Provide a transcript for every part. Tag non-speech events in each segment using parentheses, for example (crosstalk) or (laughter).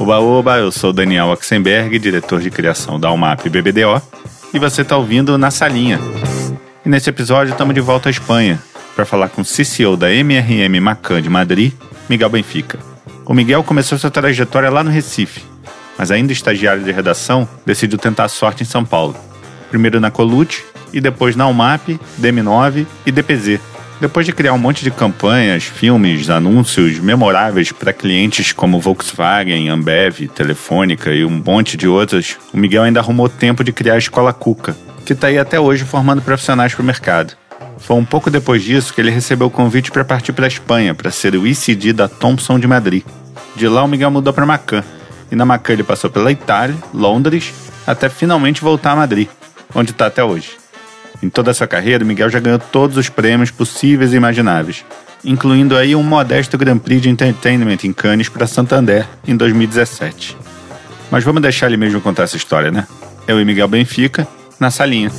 Oba Oba, eu sou Daniel Oxenberg, diretor de criação da UMAP BBDO, e você está ouvindo Na Salinha. E nesse episódio estamos de volta à Espanha para falar com o CCO da MRM Macan de Madrid, Miguel Benfica. O Miguel começou sua trajetória lá no Recife, mas ainda estagiário de redação, decidiu tentar a sorte em São Paulo. Primeiro na Colute e depois na UMAP, DM9 e DPZ, depois de criar um monte de campanhas, filmes, anúncios memoráveis para clientes como Volkswagen, Ambev, Telefônica e um monte de outras, o Miguel ainda arrumou tempo de criar a Escola Cuca, que está aí até hoje formando profissionais para o mercado. Foi um pouco depois disso que ele recebeu o convite para partir para a Espanha para ser o ICD da Thompson de Madrid. De lá o Miguel mudou para Macan, e na Macan ele passou pela Itália, Londres, até finalmente voltar a Madrid, onde está até hoje. Em toda a sua carreira, Miguel já ganhou todos os prêmios possíveis e imagináveis, incluindo aí um modesto Grand Prix de Entertainment em Cannes para Santander em 2017. Mas vamos deixar ele mesmo contar essa história, né? Eu e Miguel Benfica, na salinha.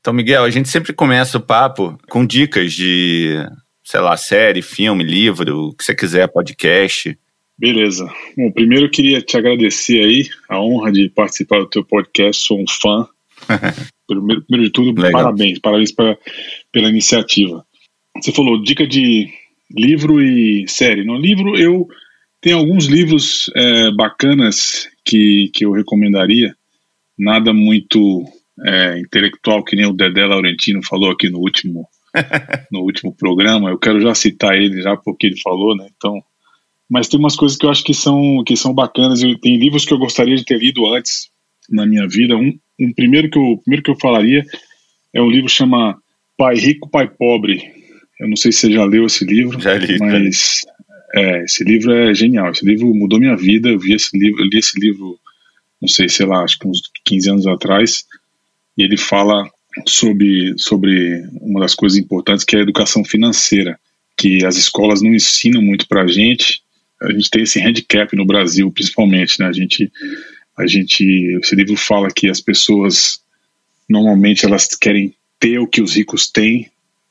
Então, Miguel, a gente sempre começa o papo com dicas de, sei lá, série, filme, livro, o que você quiser, podcast. Beleza. Bom, primeiro eu queria te agradecer aí a honra de participar do teu podcast. Sou um fã (laughs) primeiro, primeiro, de tudo, Legal. parabéns, parabéns pra, pela iniciativa. Você falou dica de livro e série. No livro eu tenho alguns livros é, bacanas que, que eu recomendaria. Nada muito é, intelectual que nem o Dedé Laurentino falou aqui no último (laughs) no último programa. Eu quero já citar ele já porque ele falou, né? Então, mas tem umas coisas que eu acho que são que são bacanas. Eu, tem livros que eu gostaria de ter lido antes na minha vida. Um, um primeiro que eu primeiro que eu falaria é um livro que chama Pai Rico, Pai Pobre. Eu não sei se você já leu esse livro, já li, mas é, esse livro é genial. Esse livro mudou minha vida. Eu vi esse livro, li esse livro, não sei, sei lá, acho que uns 15 anos atrás. E ele fala sobre sobre uma das coisas importantes que é a educação financeira, que as escolas não ensinam muito para a gente. A gente tem esse handicap no Brasil, principalmente, né? A gente a gente, esse livro fala que as pessoas normalmente elas querem ter o que os ricos têm,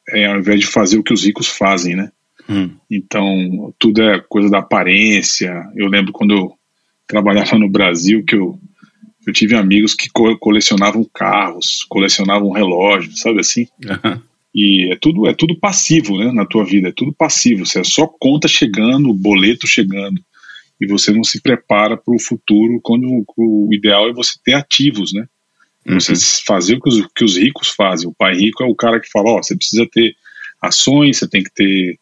é, ao invés de fazer o que os ricos fazem, né? Hum. Então tudo é coisa da aparência. Eu lembro quando eu trabalhava no Brasil que eu eu tive amigos que co colecionavam carros, colecionavam relógios, sabe assim? Uhum. E é tudo é tudo passivo, né? Na tua vida é tudo passivo. Você é só conta chegando, boleto chegando e você não se prepara para o futuro quando o ideal é você ter ativos, né? Uhum. Você fazer o que os, que os, ricos fazem. O pai rico é o cara que fala, ó, você precisa ter ações, você tem que ter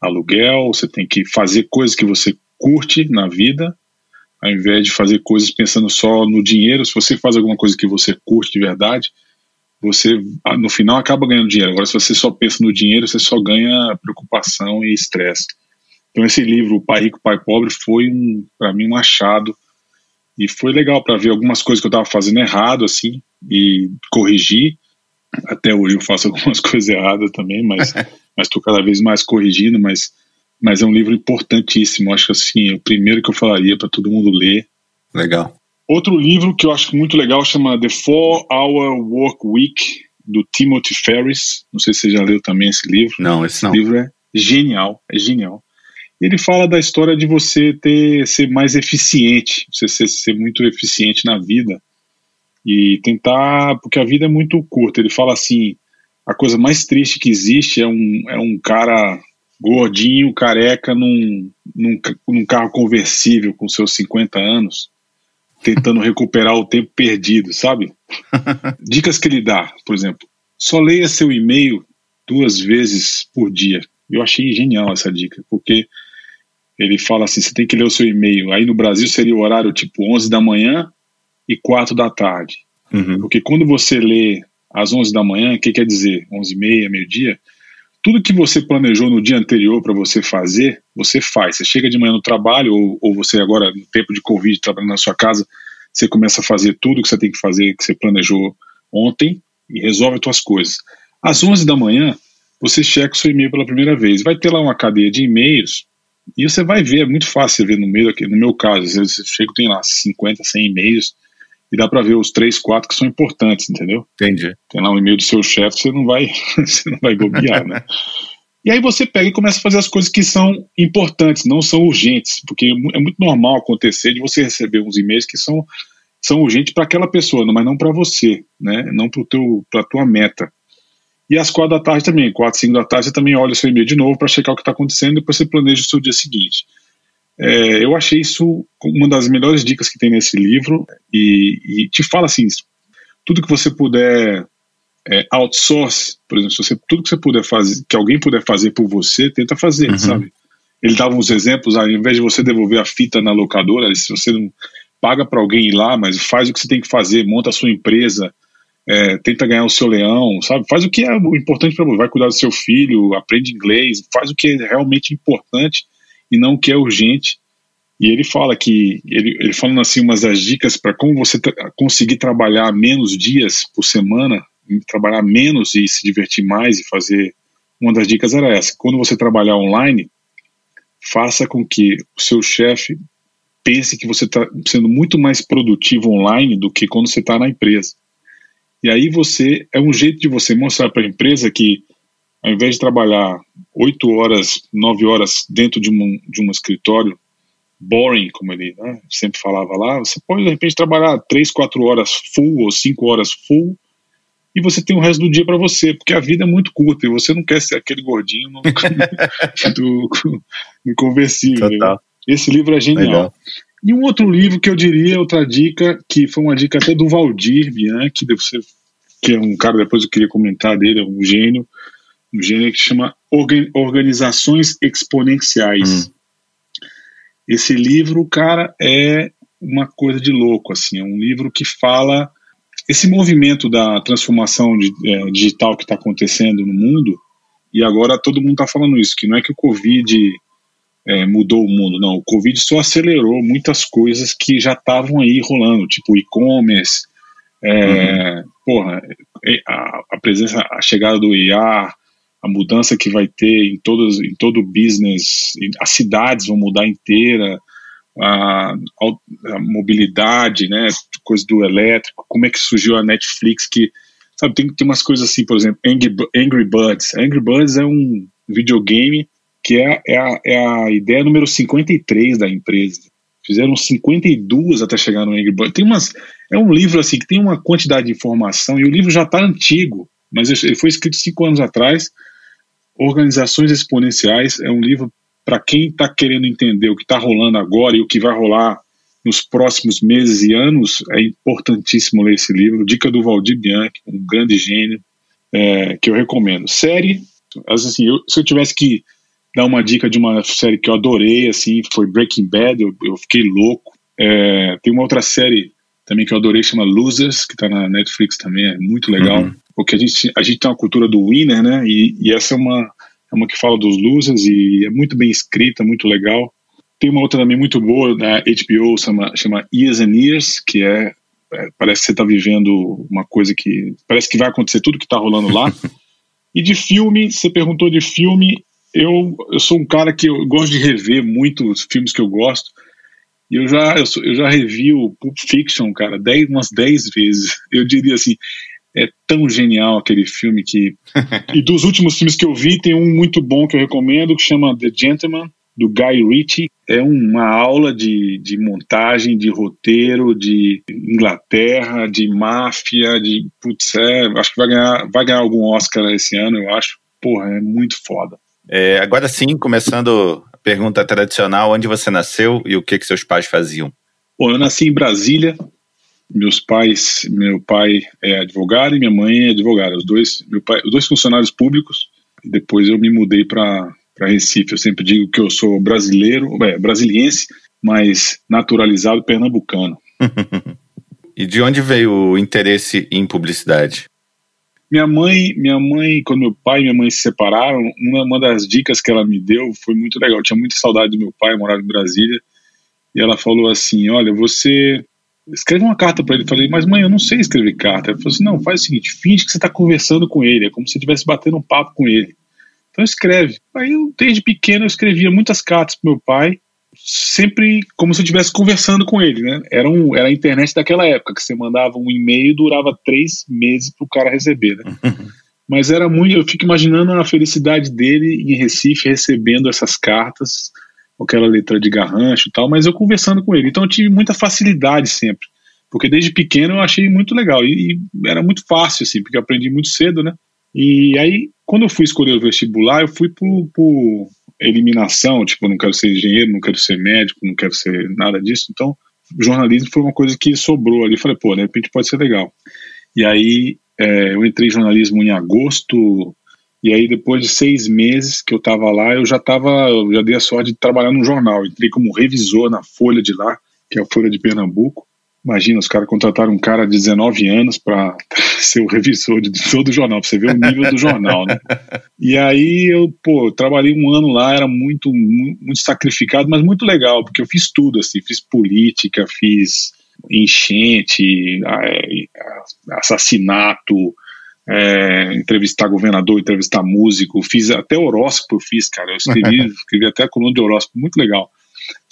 aluguel, você tem que fazer coisas que você curte na vida, ao invés de fazer coisas pensando só no dinheiro. Se você faz alguma coisa que você curte de verdade, você no final acaba ganhando dinheiro. Agora, se você só pensa no dinheiro, você só ganha preocupação e estresse. Então esse livro, Pai Rico, Pai Pobre, foi um, para mim um achado e foi legal para ver algumas coisas que eu estava fazendo errado assim e corrigir. Até hoje eu faço (laughs) algumas coisas erradas também, mas (laughs) mas estou cada vez mais corrigindo. Mas mas é um livro importantíssimo. Acho que assim, o primeiro que eu falaria para todo mundo ler. Legal. Outro livro que eu acho muito legal chama The Four Hour Work Week do Timothy Ferris. Não sei se você já leu também esse livro. Não, esse não. Esse livro é genial, é genial. Ele fala da história de você ter ser mais eficiente, você ser, ser muito eficiente na vida e tentar, porque a vida é muito curta. Ele fala assim: a coisa mais triste que existe é um, é um cara gordinho, careca, num, num, num carro conversível com seus 50 anos, tentando recuperar o tempo perdido, sabe? (laughs) Dicas que ele dá, por exemplo, só leia seu e-mail duas vezes por dia. Eu achei genial essa dica, porque ele fala assim: você tem que ler o seu e-mail. Aí no Brasil seria o horário tipo 11 da manhã e 4 da tarde. Uhum. Porque quando você lê às 11 da manhã, o que quer dizer? 11 e meia, meio-dia. Tudo que você planejou no dia anterior para você fazer, você faz. Você chega de manhã no trabalho, ou, ou você agora, no tempo de Covid, trabalhando na sua casa, você começa a fazer tudo que você tem que fazer, que você planejou ontem, e resolve as suas coisas. Às 11 da manhã, você checa o seu e-mail pela primeira vez. Vai ter lá uma cadeia de e-mails e você vai ver, é muito fácil ver no meio aqui, no meu caso, às vezes você chega, tem lá 50, 100 e-mails, e dá para ver os três, quatro que são importantes, entendeu? Entendi. Tem lá um e-mail do seu chefe, você não vai, (laughs) você não vai bobear, né? (laughs) E aí você pega e começa a fazer as coisas que são importantes, não são urgentes, porque é muito normal acontecer de você receber uns e-mails que são, são urgentes para aquela pessoa, mas não para você, né? não para a tua meta. E às quatro da tarde também, quatro, cinco da tarde, você também olha o seu e-mail de novo para checar o que está acontecendo e depois você planeja o seu dia seguinte. É, eu achei isso uma das melhores dicas que tem nesse livro e, e te fala assim, tudo que você puder é, outsource, por exemplo, você, tudo que você puder fazer, que alguém puder fazer por você, tenta fazer, uhum. sabe? Ele dava uns exemplos, ao invés de você devolver a fita na locadora, se você não paga para alguém ir lá, mas faz o que você tem que fazer, monta a sua empresa, é, tenta ganhar o seu leão, sabe? Faz o que é importante para você, vai cuidar do seu filho, aprende inglês, faz o que é realmente importante e não o que é urgente. E ele fala que, ele, ele falando assim, umas das dicas para como você conseguir trabalhar menos dias por semana, trabalhar menos e se divertir mais e fazer. Uma das dicas era essa: quando você trabalhar online, faça com que o seu chefe pense que você está sendo muito mais produtivo online do que quando você está na empresa. E aí você é um jeito de você mostrar para a empresa que ao invés de trabalhar oito horas, nove horas dentro de um, de um escritório boring, como ele né, sempre falava lá, você pode de repente trabalhar três, quatro horas full ou cinco horas full e você tem o resto do dia para você, porque a vida é muito curta e você não quer ser aquele gordinho no, (laughs) (laughs) do, conversível. Né? Esse livro é genial. Legal. E um outro livro que eu diria, outra dica, que foi uma dica até do Valdir Bianchi, que é um cara, depois eu queria comentar dele, é um gênio, um gênio que chama Organizações Exponenciais. Hum. Esse livro, cara, é uma coisa de louco, assim, é um livro que fala esse movimento da transformação de, é, digital que está acontecendo no mundo, e agora todo mundo está falando isso, que não é que o Covid é, mudou o mundo, não, o Covid só acelerou muitas coisas que já estavam aí rolando, tipo e-commerce, é, uhum. porra, a, a, presença, a chegada do IA, a mudança que vai ter em, todos, em todo o business, as cidades vão mudar inteira, a, a, mobilidade, né, coisa do elétrico, como é que surgiu a Netflix, que, sabe, tem, tem umas coisas assim, por exemplo, Angry, Angry Birds. Angry Birds é um videogame que é, é, a, é a ideia número 53 da empresa. Fizeram 52 até chegar no Angry Birds. Tem umas, é um livro assim que tem uma quantidade de informação e o livro já está antigo, mas ele foi escrito cinco anos atrás. Organizações Exponenciais é um livro para quem está querendo entender o que está rolando agora e o que vai rolar nos próximos meses e anos, é importantíssimo ler esse livro. Dica do Valdir Bianchi, um grande gênio, é, que eu recomendo. Série, assim, eu, se eu tivesse que dar uma dica de uma série que eu adorei, assim, foi Breaking Bad, eu, eu fiquei louco. É, tem uma outra série também que eu adorei, chama Losers, que está na Netflix também, é muito legal, uhum. porque a gente, a gente tem uma cultura do winner, né, e, e essa é uma é uma que fala dos losers e é muito bem escrita, muito legal. Tem uma outra também muito boa da HBO, chama, chama Years and Years, que é, é parece que você está vivendo uma coisa que parece que vai acontecer tudo que está rolando lá. (laughs) e de filme, você perguntou de filme, eu, eu sou um cara que eu gosto de rever muito os filmes que eu gosto. E eu já, eu, eu já revi o Pulp Fiction, cara, dez, umas 10 vezes. (laughs) Eu diria assim, é tão genial aquele filme que. (laughs) e dos últimos filmes que eu vi, tem um muito bom que eu recomendo, que chama The Gentleman, do Guy Ritchie. É uma aula de, de montagem, de roteiro, de Inglaterra, de máfia, de. Putz, é, acho que vai ganhar, vai ganhar algum Oscar esse ano, eu acho. Porra, é muito foda. É, agora sim, começando a pergunta tradicional: onde você nasceu e o que, que seus pais faziam? Bom, eu nasci em Brasília, meus pais, meu pai é advogado e minha mãe é advogada, os dois, meu pai, os dois funcionários públicos. Depois eu me mudei para Recife. Eu sempre digo que eu sou brasileiro, é, brasiliense, mas naturalizado pernambucano. (laughs) e de onde veio o interesse em publicidade? Minha mãe, minha mãe, quando meu pai e minha mãe se separaram, uma, uma das dicas que ela me deu foi muito legal. Eu tinha muita saudade do meu pai, morava em Brasília, e ela falou assim: Olha, você escreve uma carta para ele. Eu falei, mas mãe, eu não sei escrever carta. Ele falou assim: não, faz o seguinte, finge que você está conversando com ele, é como se você estivesse batendo um papo com ele. Então escreve. Aí eu, desde pequeno, eu escrevia muitas cartas pro meu pai, sempre como se eu estivesse conversando com ele, né? Era, um, era a internet daquela época, que você mandava um e-mail durava três meses pro cara receber, né? (laughs) Mas era muito, eu fico imaginando a felicidade dele em Recife recebendo essas cartas, aquela letra de garrancho e tal, mas eu conversando com ele. Então eu tive muita facilidade sempre, porque desde pequeno eu achei muito legal e, e era muito fácil assim, porque eu aprendi muito cedo, né? E aí quando eu fui escolher o vestibular, eu fui por, por eliminação, tipo, não quero ser engenheiro, não quero ser médico, não quero ser nada disso. Então, jornalismo foi uma coisa que sobrou ali. Falei, pô, de repente pode ser legal. E aí é, eu entrei em jornalismo em agosto, e aí depois de seis meses que eu estava lá, eu já estava, já dei a sorte de trabalhar num jornal. Entrei como revisor na Folha de lá, que é a Folha de Pernambuco. Imagina, os caras contrataram um cara de 19 anos para (laughs) ser o revisor de todo o jornal, para você ver o nível do jornal, né? (laughs) E aí eu, pô, trabalhei um ano lá, era muito, muito, muito sacrificado, mas muito legal, porque eu fiz tudo, assim, fiz política, fiz enchente, assassinato, é, entrevistar governador, entrevistar músico, fiz até horóscopo, eu fiz, cara, eu escrevi, (laughs) escrevi até a coluna de horóscopo, muito legal.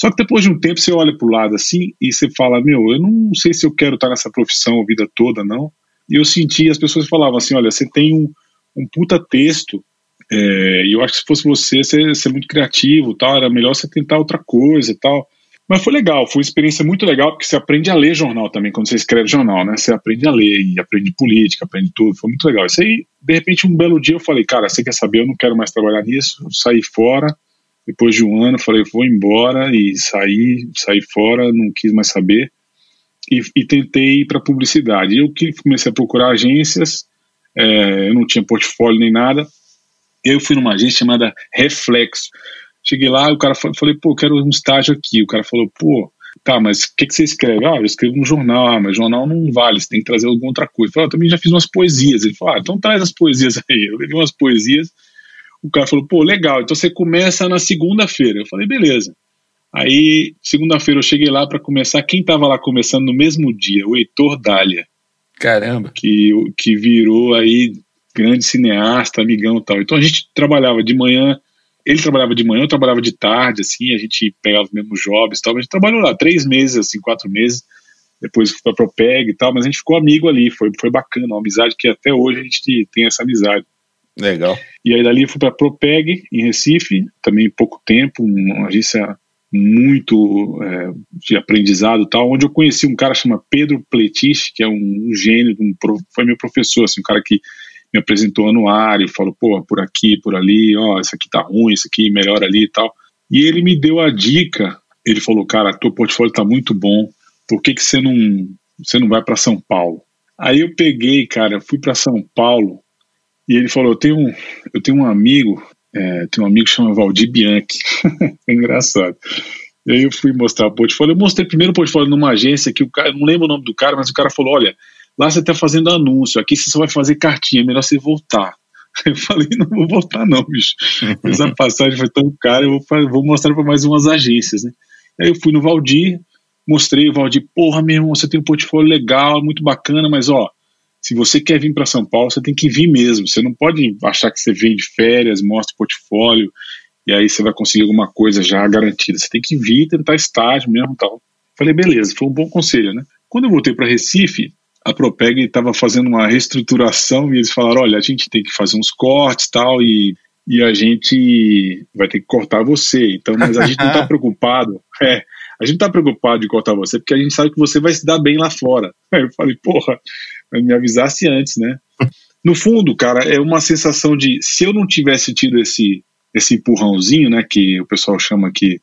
Só que depois de um tempo você olha para o lado assim e você fala: Meu, eu não sei se eu quero estar nessa profissão a vida toda, não. E eu senti, as pessoas falavam assim: Olha, você tem um, um puta texto, é, e eu acho que se fosse você, você ser muito criativo, tal, era melhor você tentar outra coisa tal. Mas foi legal, foi uma experiência muito legal, porque você aprende a ler jornal também, quando você escreve jornal, né? Você aprende a ler, e aprende política, aprende tudo, foi muito legal. Isso aí, de repente, um belo dia eu falei, cara, você quer saber, eu não quero mais trabalhar nisso, eu saí fora, depois de um ano, falei, vou embora e saí, saí fora, não quis mais saber. E, e tentei ir para publicidade. Eu que comecei a procurar agências, é, eu não tinha portfólio nem nada. Eu fui numa agência chamada Reflexo. Cheguei lá, o cara falou, falei, pô, quero um estágio aqui. O cara falou, pô, tá, mas o que, que você escreve? Ah, eu escrevo um jornal, ah, mas jornal não vale, você tem que trazer alguma outra coisa. Eu falei, ah, também já fiz umas poesias. Ele falou, ah, então traz as poesias aí. Eu levei umas poesias o cara falou, pô, legal, então você começa na segunda-feira. Eu falei, beleza. Aí, segunda-feira eu cheguei lá para começar. Quem tava lá começando no mesmo dia? O Heitor Dália. Caramba. Que, que virou aí grande cineasta, amigão e tal. Então a gente trabalhava de manhã, ele trabalhava de manhã, eu trabalhava de tarde, assim, a gente pegava os mesmos jobs e tal. A gente trabalhou lá três meses, assim, quatro meses. Depois fui pra Propeg e tal, mas a gente ficou amigo ali, foi, foi bacana, uma amizade que até hoje a gente tem essa amizade. Legal. E aí dali fui para a Propeg, em Recife, também pouco tempo, uma agência muito é, de aprendizado tal, onde eu conheci um cara chamado Pedro Pletis, que é um, um gênio, um, foi meu professor, assim, um cara que me apresentou anuário, falou, pô, por aqui, por ali, ó, isso aqui tá ruim, isso aqui melhor ali e tal. E ele me deu a dica, ele falou, cara, teu portfólio tá muito bom, por que que você não, você não vai para São Paulo? Aí eu peguei, cara, fui para São Paulo, e ele falou: Eu tenho um, eu tenho um amigo, é, tem um amigo que chama Valdir Bianchi. (laughs) é engraçado. E aí eu fui mostrar o portfólio. Eu mostrei primeiro o portfólio numa agência que o cara, não lembro o nome do cara, mas o cara falou: Olha, lá você está fazendo anúncio, aqui você só vai fazer cartinha, é melhor você voltar. (laughs) Eu falei: Não vou voltar, não, bicho. Essa (laughs) passagem foi tão cara, eu vou, vou mostrar para mais umas agências, né? Aí eu fui no Valdir, mostrei o Valdir: Porra, meu irmão, você tem um portfólio legal, muito bacana, mas ó se você quer vir para São Paulo, você tem que vir mesmo. Você não pode achar que você vem de férias, mostra o portfólio e aí você vai conseguir alguma coisa já garantida. Você tem que vir tentar estágio mesmo tal. Falei, beleza, foi um bom conselho, né? Quando eu voltei para Recife, a Propeg estava fazendo uma reestruturação e eles falaram, olha, a gente tem que fazer uns cortes tal e e a gente vai ter que cortar você. Então, mas a gente não está (laughs) preocupado. É, a gente está preocupado de cortar você, porque a gente sabe que você vai se dar bem lá fora. (laughs) Aí eu falei, porra, me avisasse antes, né? (laughs) No fundo, cara, é uma sensação de se eu não tivesse tido esse esse empurrãozinho, né, que o pessoal chama que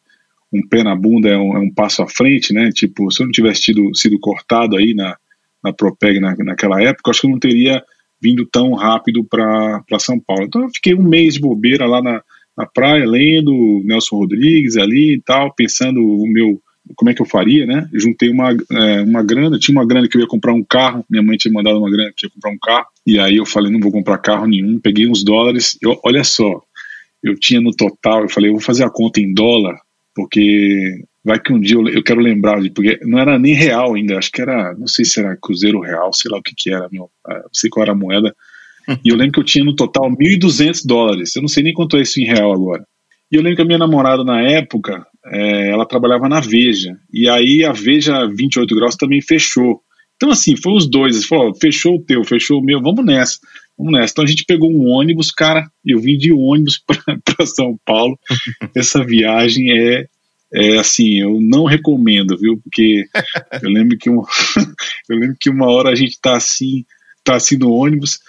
um pé na bunda é um, é um passo à frente, né? Tipo, se eu não tivesse tido sido cortado aí na na Propeg na, naquela época, acho que eu não teria vindo tão rápido para São Paulo. Então eu fiquei um mês de bobeira lá na, na praia, lendo Nelson Rodrigues ali e tal, pensando o meu como é que eu faria, né? Eu juntei uma, é, uma grana, tinha uma grana que eu ia comprar um carro, minha mãe tinha mandado uma grana que ia comprar um carro, e aí eu falei, não vou comprar carro nenhum, peguei uns dólares, eu, olha só, eu tinha no total, eu falei, eu vou fazer a conta em dólar, porque vai que um dia eu, eu quero lembrar, porque não era nem real ainda, acho que era, não sei se era cruzeiro real, sei lá o que que era, meu, não sei qual era a moeda, e eu lembro que eu tinha no total 1.200 dólares, eu não sei nem quanto é isso em real agora. E eu lembro que a minha namorada na época, é, ela trabalhava na Veja. E aí a Veja 28 graus também fechou. Então, assim, foi os dois. Falou, fechou o teu, fechou o meu, vamos nessa. vamos nessa. Então a gente pegou um ônibus, cara, eu vim de ônibus (laughs) para São Paulo. Essa viagem é é assim, eu não recomendo, viu? Porque eu lembro que uma, (laughs) eu lembro que uma hora a gente tá assim, tá assim no ônibus,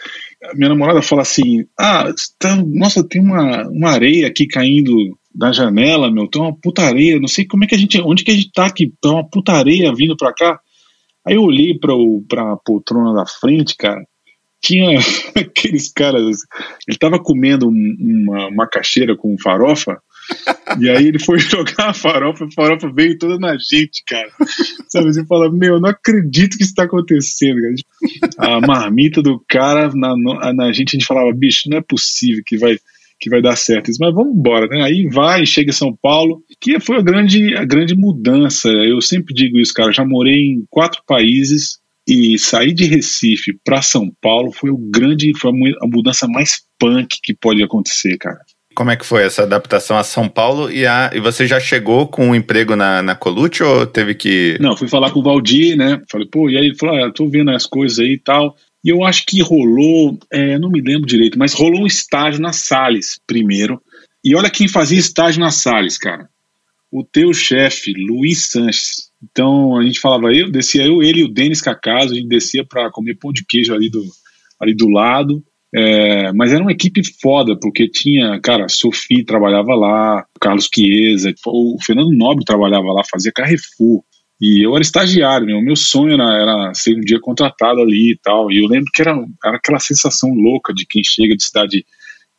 minha namorada fala assim: "Ah, tá, nossa, tem uma, uma areia aqui caindo da janela, meu, tem uma putaria, não sei como é que a gente, onde que a gente tá aqui, tem uma putaria vindo pra cá". Aí eu olhei para a poltrona da frente, cara, tinha (laughs) aqueles caras, ele tava comendo uma macaxeira com farofa, e aí ele foi (laughs) jogar a farofa, a farofa veio toda na gente, cara. Sabe, você fala, meu, não acredito que isso tá acontecendo, cara. A marmita do cara na, na gente, a gente falava, bicho, não é possível que vai que vai dar certo mas vamos embora, né? Aí vai, chega em São Paulo, que foi a grande, a grande mudança. Eu sempre digo isso, cara. Já morei em quatro países e sair de Recife para São Paulo foi o grande, foi a mudança mais punk que pode acontecer, cara. Como é que foi essa adaptação a São Paulo e, a, e você já chegou com um emprego na, na Colute ou teve que. Não, fui falar com o Valdir, né? Falei, pô, e aí ele falou: ah, tô vendo as coisas aí e tal. E eu acho que rolou, é, não me lembro direito, mas rolou um estágio na Sales primeiro. E olha quem fazia estágio na Sales, cara. O teu chefe, Luiz Sanches. Então a gente falava, eu descia eu, ele e o Denis Cacaso, a gente descia para comer pão de queijo ali do, ali do lado. É, mas era uma equipe foda, porque tinha, cara, Sophie trabalhava lá, Carlos Chiesa, o Fernando Nobre trabalhava lá, fazia Carrefour. E eu era estagiário, meu, meu sonho era, era, ser um dia contratado ali e tal. E eu lembro que era, era aquela sensação louca de quem chega de cidade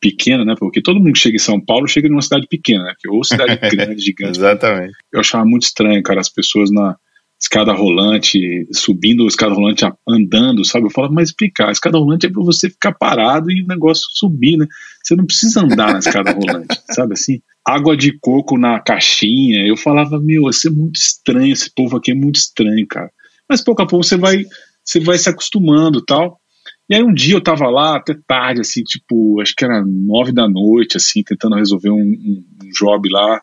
pequena, né? Porque todo mundo que chega em São Paulo chega numa cidade pequena, né? Ou cidade (laughs) grande, gigante. Exatamente. Eu achava muito estranho, cara, as pessoas na, escada rolante, subindo a escada rolante andando, sabe? Eu falo, mas explicar, a escada rolante é para você ficar parado e o negócio subir, né? Você não precisa andar na escada rolante, (laughs) sabe assim? Água de coco na caixinha. Eu falava, meu, isso é muito estranho, esse povo aqui é muito estranho, cara. Mas pouco a pouco você vai, você vai se acostumando tal. E aí um dia eu tava lá até tarde, assim, tipo, acho que era nove da noite, assim, tentando resolver um, um, um job lá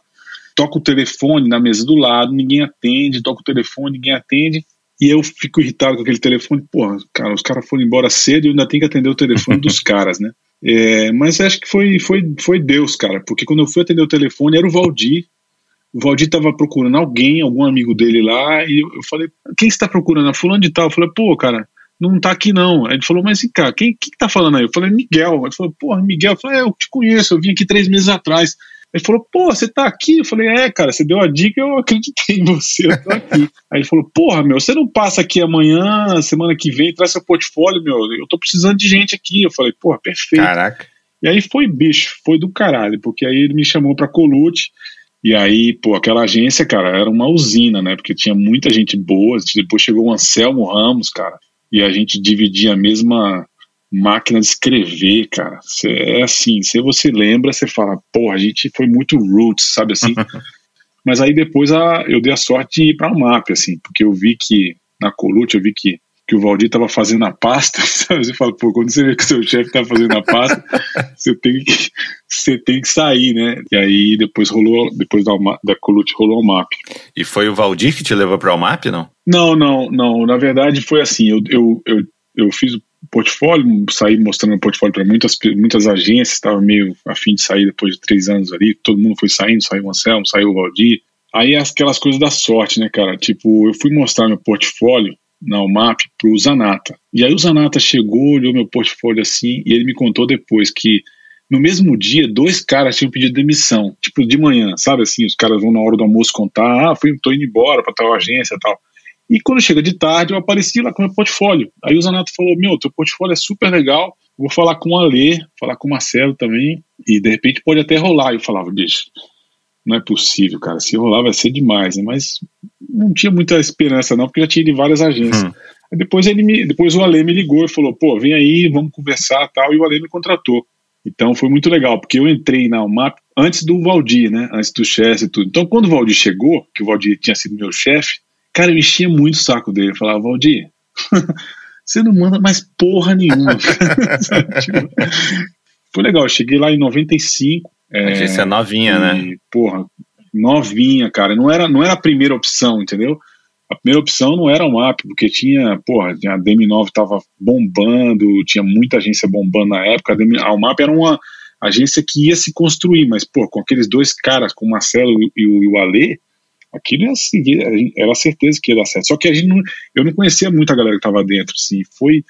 toca o telefone na mesa do lado, ninguém atende, toca o telefone, ninguém atende. E eu fico irritado com aquele telefone. Porra, cara, os caras foram embora cedo e eu ainda tenho que atender o telefone dos (laughs) caras, né? É, mas acho que foi, foi, foi Deus, cara, porque quando eu fui atender o telefone era o Valdir. O Valdir tava procurando alguém, algum amigo dele lá, e eu, eu falei: quem está procurando? A fulano de tal. Eu falei: pô, cara, não tá aqui não. Aí ele falou: mas cara, quem, quem tá falando aí? Eu falei: Miguel. Ele falou: porra, Miguel. Eu falei: é, eu te conheço, eu vim aqui três meses atrás. Ele falou, pô, você tá aqui? Eu falei, é, cara, você deu a dica, eu acreditei em você, eu tô aqui. (laughs) Aí ele falou, porra, meu, você não passa aqui amanhã, semana que vem, traz seu portfólio, meu, eu tô precisando de gente aqui. Eu falei, porra, perfeito. Caraca. E aí foi bicho, foi do caralho, porque aí ele me chamou pra Colute, e aí, pô, aquela agência, cara, era uma usina, né, porque tinha muita gente boa, depois chegou o Anselmo Ramos, cara, e a gente dividia a mesma máquina de escrever, cara. Cê, é assim, se você lembra, você fala, porra, a gente foi muito roots, sabe assim? (laughs) Mas aí depois a, eu dei a sorte de ir para o MAP, assim, porque eu vi que na Colute, eu vi que, que o Valdir estava fazendo a pasta, (laughs) sabe? Você fala, pô, quando você vê que o seu chefe tá fazendo a pasta, (laughs) você tem que você tem que sair, né? E aí depois rolou, depois da, da Colute rolou o MAP. E foi o Valdir que te levou para o MAP, não? Não, não, não. Na verdade foi assim, eu, eu, eu, eu fiz o portfólio, saí mostrando o portfólio para muitas, muitas agências, estava meio afim de sair depois de três anos ali, todo mundo foi saindo, saiu o Anselmo, saiu o Valdir. Aí aquelas coisas da sorte, né, cara? Tipo, eu fui mostrar meu portfólio na UMAP pro Zanata. E aí o Zanata chegou, olhou meu portfólio assim, e ele me contou depois que no mesmo dia, dois caras tinham pedido demissão, tipo de manhã, sabe assim? Os caras vão na hora do almoço contar, ah, fui, tô indo embora para tal agência e tal. E quando chega de tarde, eu apareci lá com meu portfólio. Aí o Zanato falou: Meu, teu portfólio é super legal. Vou falar com o Alê, falar com o Marcelo também. E de repente pode até rolar. Eu falava: Bicho, não é possível, cara. Se rolar vai ser demais, né? Mas não tinha muita esperança, não, porque já tinha de várias agências. Hum. Aí depois, ele me, depois o Alê me ligou e falou: Pô, vem aí, vamos conversar tal. E o Alê me contratou. Então foi muito legal, porque eu entrei na UMAP antes do Valdir, né? Antes do chefe e tudo. Então quando o Valdir chegou, que o Valdir tinha sido meu chefe, Cara, eu enchia muito o saco dele. Eu falava, Valdir, (laughs) você não manda mais porra nenhuma. (laughs) tipo, foi legal, eu cheguei lá em 95. É, Agência é novinha, né? e, né? Porra, novinha, cara. Não era, não era a primeira opção, entendeu? a primeira opção não era o MAP, porque tinha, porra, a DM9 tava bombando, tinha muita agência bombando na época, a, DM, a UMAP era uma agência que ia se construir, mas, pô, com aqueles dois caras, com o Marcelo e o, e o Alê, aquilo ia seguir, era certeza que ia dar certo. Só que a gente não, eu não conhecia muita galera que tava dentro, assim, foi,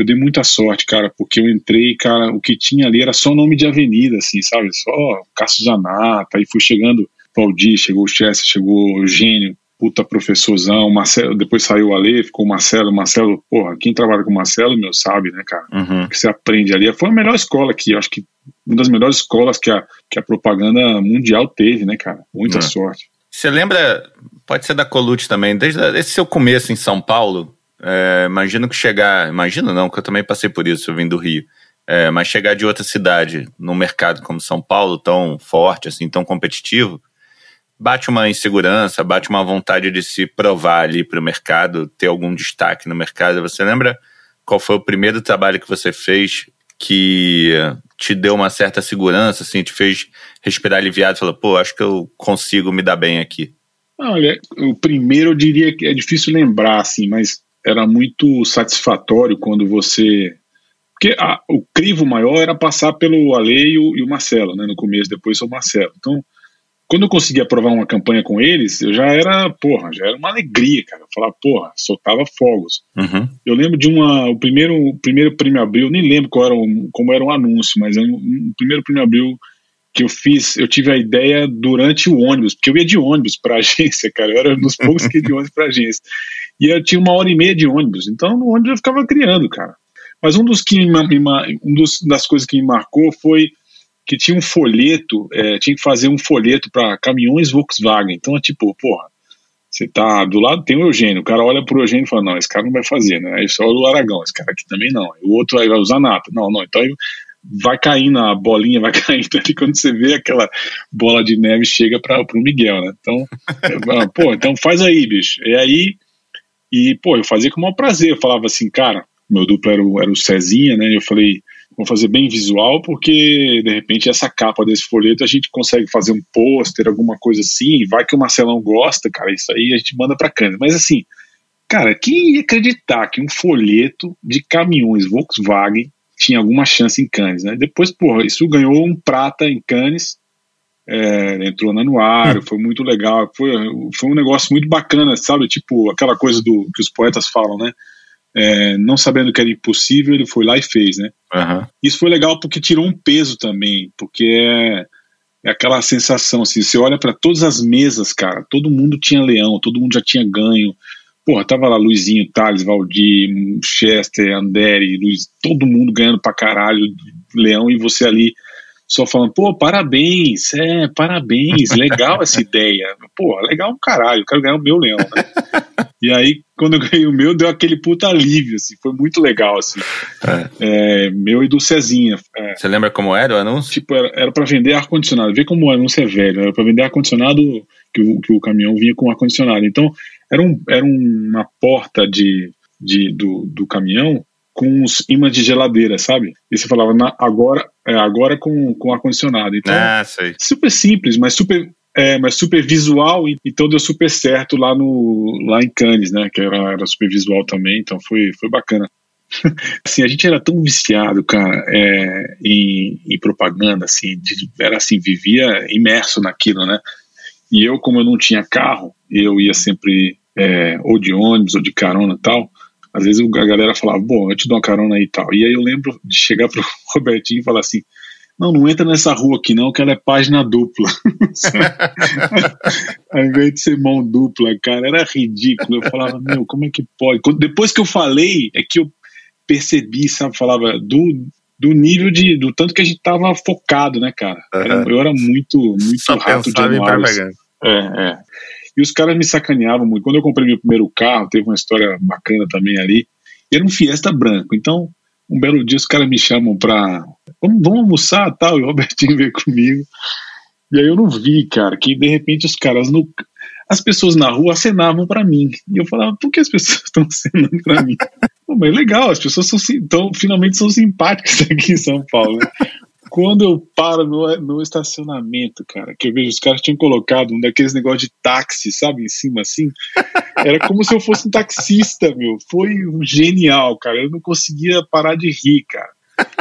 eu dei muita sorte, cara, porque eu entrei, cara, o que tinha ali era só nome de avenida, assim, sabe, só Cássio Zanata, aí fui chegando, Valdir, chegou o Chester, chegou o Eugênio, puta professorzão, Marcelo, depois saiu o Ale, ficou o Marcelo, Marcelo, porra, quem trabalha com o Marcelo, meu, sabe, né, cara, uhum. que você aprende ali, foi a melhor escola aqui, acho que uma das melhores escolas que a, que a propaganda mundial teve, né, cara, muita uhum. sorte. Você lembra, pode ser da Colute também, desde esse seu começo em São Paulo, é, imagino que chegar, imagino não, que eu também passei por isso, eu vim do Rio, é, mas chegar de outra cidade, num mercado como São Paulo, tão forte, assim, tão competitivo, bate uma insegurança, bate uma vontade de se provar ali para o mercado, ter algum destaque no mercado. Você lembra qual foi o primeiro trabalho que você fez que te deu uma certa segurança, assim, te fez respirar aliviado, falou, pô, acho que eu consigo me dar bem aqui? Olha, o primeiro eu diria que é difícil lembrar, assim, mas era muito satisfatório quando você porque a, o crivo maior era passar pelo Ale e o, Marcelo, né, no começo, depois o Marcelo. Então, quando eu consegui aprovar uma campanha com eles, eu já era, porra, já era uma alegria, cara. Eu falava, porra, soltava fogos. Uhum. Eu lembro de uma, o primeiro, o primeiro prêmio abril, nem lembro qual era o, como era o anúncio, mas o um, primeiro prêmio abril que eu fiz, eu tive a ideia durante o ônibus, porque eu ia de ônibus para (laughs) agência, cara. Eu era um dos poucos que ia de ônibus para agência. E eu tinha uma hora e meia de ônibus, então no ônibus eu ficava criando, cara. Mas um dos que me, um dos das coisas que me marcou foi que tinha um folheto, é, tinha que fazer um folheto para caminhões Volkswagen. Então é tipo, porra, você tá do lado, tem o Eugênio, o cara olha pro Eugênio e fala, não, esse cara não vai fazer, né? Aí você olha o Aragão, esse cara aqui também não. O outro aí vai usar nata. Não, não, então vai caindo a bolinha, vai (laughs) caindo ali quando você vê aquela bola de neve chega para o Miguel, né? Então, (laughs) pô, então faz aí, bicho. E aí, e pô, eu fazia com o maior prazer, eu falava assim, cara, meu duplo era o, era o Cezinha, né? Eu falei, vou fazer bem visual, porque de repente essa capa desse folheto a gente consegue fazer um pôster, alguma coisa assim, vai que o Marcelão gosta, cara, isso aí a gente manda pra Cannes. Mas assim, cara, quem ia acreditar que um folheto de caminhões Volkswagen tinha alguma chance em Cannes, né? Depois, porra, isso ganhou um prata em Cannes, é, entrou no anuário, hum. foi muito legal, foi, foi um negócio muito bacana, sabe? Tipo, aquela coisa do que os poetas falam, né? é, não sabendo que era impossível, ele foi lá e fez, né? Uhum. Isso foi legal porque tirou um peso também, porque é, é aquela sensação, assim, você olha para todas as mesas, cara, todo mundo tinha leão, todo mundo já tinha ganho. Porra, tava lá Luizinho, Thales, Valdir, Chester, Anderi, Luiz, todo mundo ganhando pra caralho, leão, e você ali só falando, pô, parabéns, é, parabéns, legal (laughs) essa ideia. Pô, legal um caralho, eu quero ganhar o meu leão, né? E aí, quando eu ganhei o meu, deu aquele puta alívio, assim, foi muito legal, assim. É. É, meu e do Cezinha. É. Você lembra como era o anúncio? Tipo, era, era para vender ar-condicionado. Vê como o anúncio é velho, era para vender ar-condicionado, que o, que o caminhão vinha com ar-condicionado. Então, era, um, era uma porta de, de, do, do caminhão com os imãs de geladeira, sabe? E você falava, na, agora, é, agora com, com ar-condicionado. Então, ah, super simples, mas super é, mas super visual, então deu super certo lá no lá em Cannes, né? Que era, era super visual também, então foi, foi bacana. (laughs) assim, a gente era tão viciado, cara, é, em, em, propaganda, assim, de, era assim, vivia imerso naquilo, né? E eu, como eu não tinha carro, eu ia sempre é, ou de ônibus ou de carona e tal. Às vezes a galera falava, bom, eu te dou uma carona aí e tal. E aí eu lembro de chegar pro (laughs) Robertinho e falar assim, não, não entra nessa rua aqui não, que ela é página dupla. (laughs) Ao invés de ser mão dupla, cara, era ridículo. Eu falava, meu, como é que pode? Depois que eu falei, é que eu percebi, sabe, falava do, do nível de, do tanto que a gente tava focado, né, cara? Era, eu era muito, muito Só rato de. É, é. E os caras me sacaneavam muito. Quando eu comprei meu primeiro carro, teve uma história bacana também ali. Era um Fiesta branco. Então, um belo dia os caras me chamam pra. Vamos, vamos almoçar tal. E o Robertinho veio comigo. E aí eu não vi, cara, que de repente os caras no. As pessoas na rua acenavam para mim. E eu falava, por que as pessoas (laughs) estão acenando para mim? Pô, mas legal, as pessoas são, então, finalmente são simpáticas (laughs) aqui em São Paulo. Né? Quando eu paro no, no estacionamento, cara, que eu vejo os caras tinham colocado um daqueles negócios de táxi, sabe, em cima assim, (laughs) era como se eu fosse um taxista, meu. Foi genial, cara. Eu não conseguia parar de rir, cara.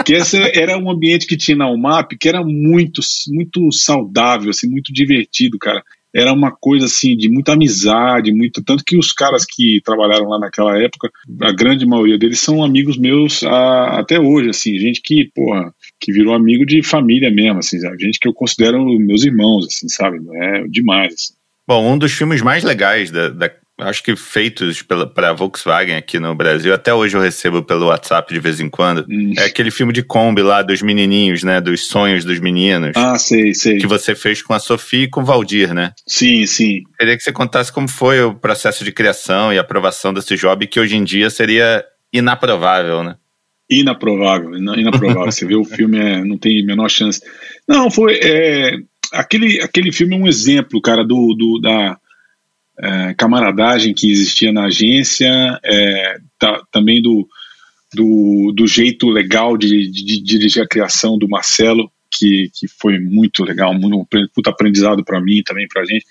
Que esse era um ambiente que tinha na UMAP que era muito, muito saudável, assim, muito divertido, cara era uma coisa assim de muita amizade, muito tanto que os caras que trabalharam lá naquela época, a grande maioria deles são amigos meus a, até hoje, assim, gente que, porra, que virou amigo de família mesmo, assim, sabe? gente que eu considero meus irmãos, assim, sabe? É demais. Assim. Bom, um dos filmes mais legais da, da acho que feitos para Volkswagen aqui no Brasil, até hoje eu recebo pelo WhatsApp de vez em quando. Hum. É aquele filme de Kombi lá dos menininhos, né? Dos sonhos dos meninos. Ah, sei, sei. Que você fez com a Sofia e com o Valdir, né? Sim, sim. Queria que você contasse como foi o processo de criação e aprovação desse job, que hoje em dia seria inaprovável, né? Inaprovável, inaprovável. você vê o filme, é, não tem menor chance. Não, foi. É, aquele, aquele filme é um exemplo, cara, do, do da é, camaradagem que existia na agência, tá, também do, do, do, jeito legal de, de, de, dirigir a criação do Marcelo, que, que foi muito legal, um puta aprendizado para mim também para a gente.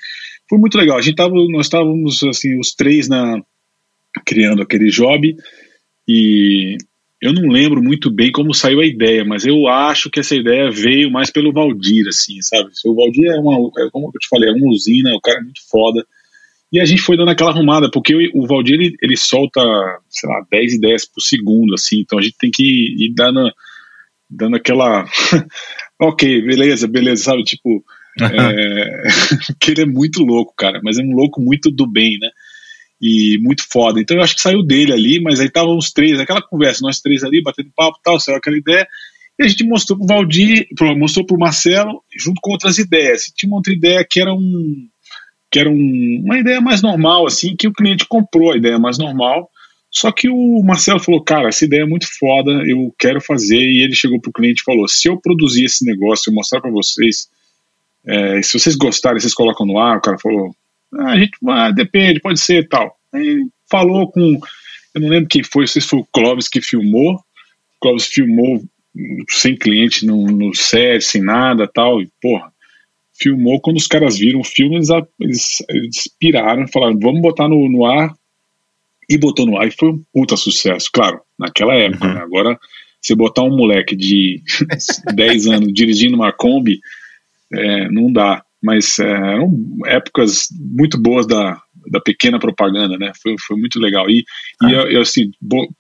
Foi muito legal. A gente tava, nós estávamos assim os três na criando aquele job e eu não lembro muito bem como saiu a ideia, mas eu acho que essa ideia veio mais pelo Valdir, assim, sabe? O Valdir é uma, é como eu te falei, é uma usina, o cara é muito foda. E a gente foi dando aquela arrumada, porque o Valdir ele, ele solta, sei lá, 10 ideias por segundo, assim, então a gente tem que ir dando, dando aquela. (laughs) ok, beleza, beleza, sabe? Tipo, (laughs) é, (laughs) que ele é muito louco, cara, mas é um louco muito do bem, né? E muito foda. Então eu acho que saiu dele ali, mas aí estavam os três, aquela conversa, nós três ali, batendo papo tal, saiu aquela ideia. E a gente mostrou pro Valdir, mostrou pro Marcelo, junto com outras ideias. E tinha uma outra ideia que era um que era um, uma ideia mais normal, assim, que o cliente comprou a ideia mais normal. Só que o Marcelo falou, cara, essa ideia é muito foda, eu quero fazer. E ele chegou pro cliente e falou: se eu produzir esse negócio, eu mostrar para vocês, é, se vocês gostarem, vocês colocam no ar. O cara falou: ah, a gente, ah, depende, pode ser tal. Aí falou com, eu não lembro quem foi, não sei se foi o Clóvis que filmou. O Clóvis filmou sem cliente no, no set, sem nada tal. E porra, filmou, quando os caras viram o filme, eles, eles, eles piraram e falaram, vamos botar no, no ar, e botou no ar, e foi um puta sucesso, claro, naquela época, uhum. né? agora, você botar um moleque de (laughs) 10 anos dirigindo uma Kombi, é, não dá, mas é, eram épocas muito boas da, da pequena propaganda, né? Foi, foi muito legal. E, ah. e assim,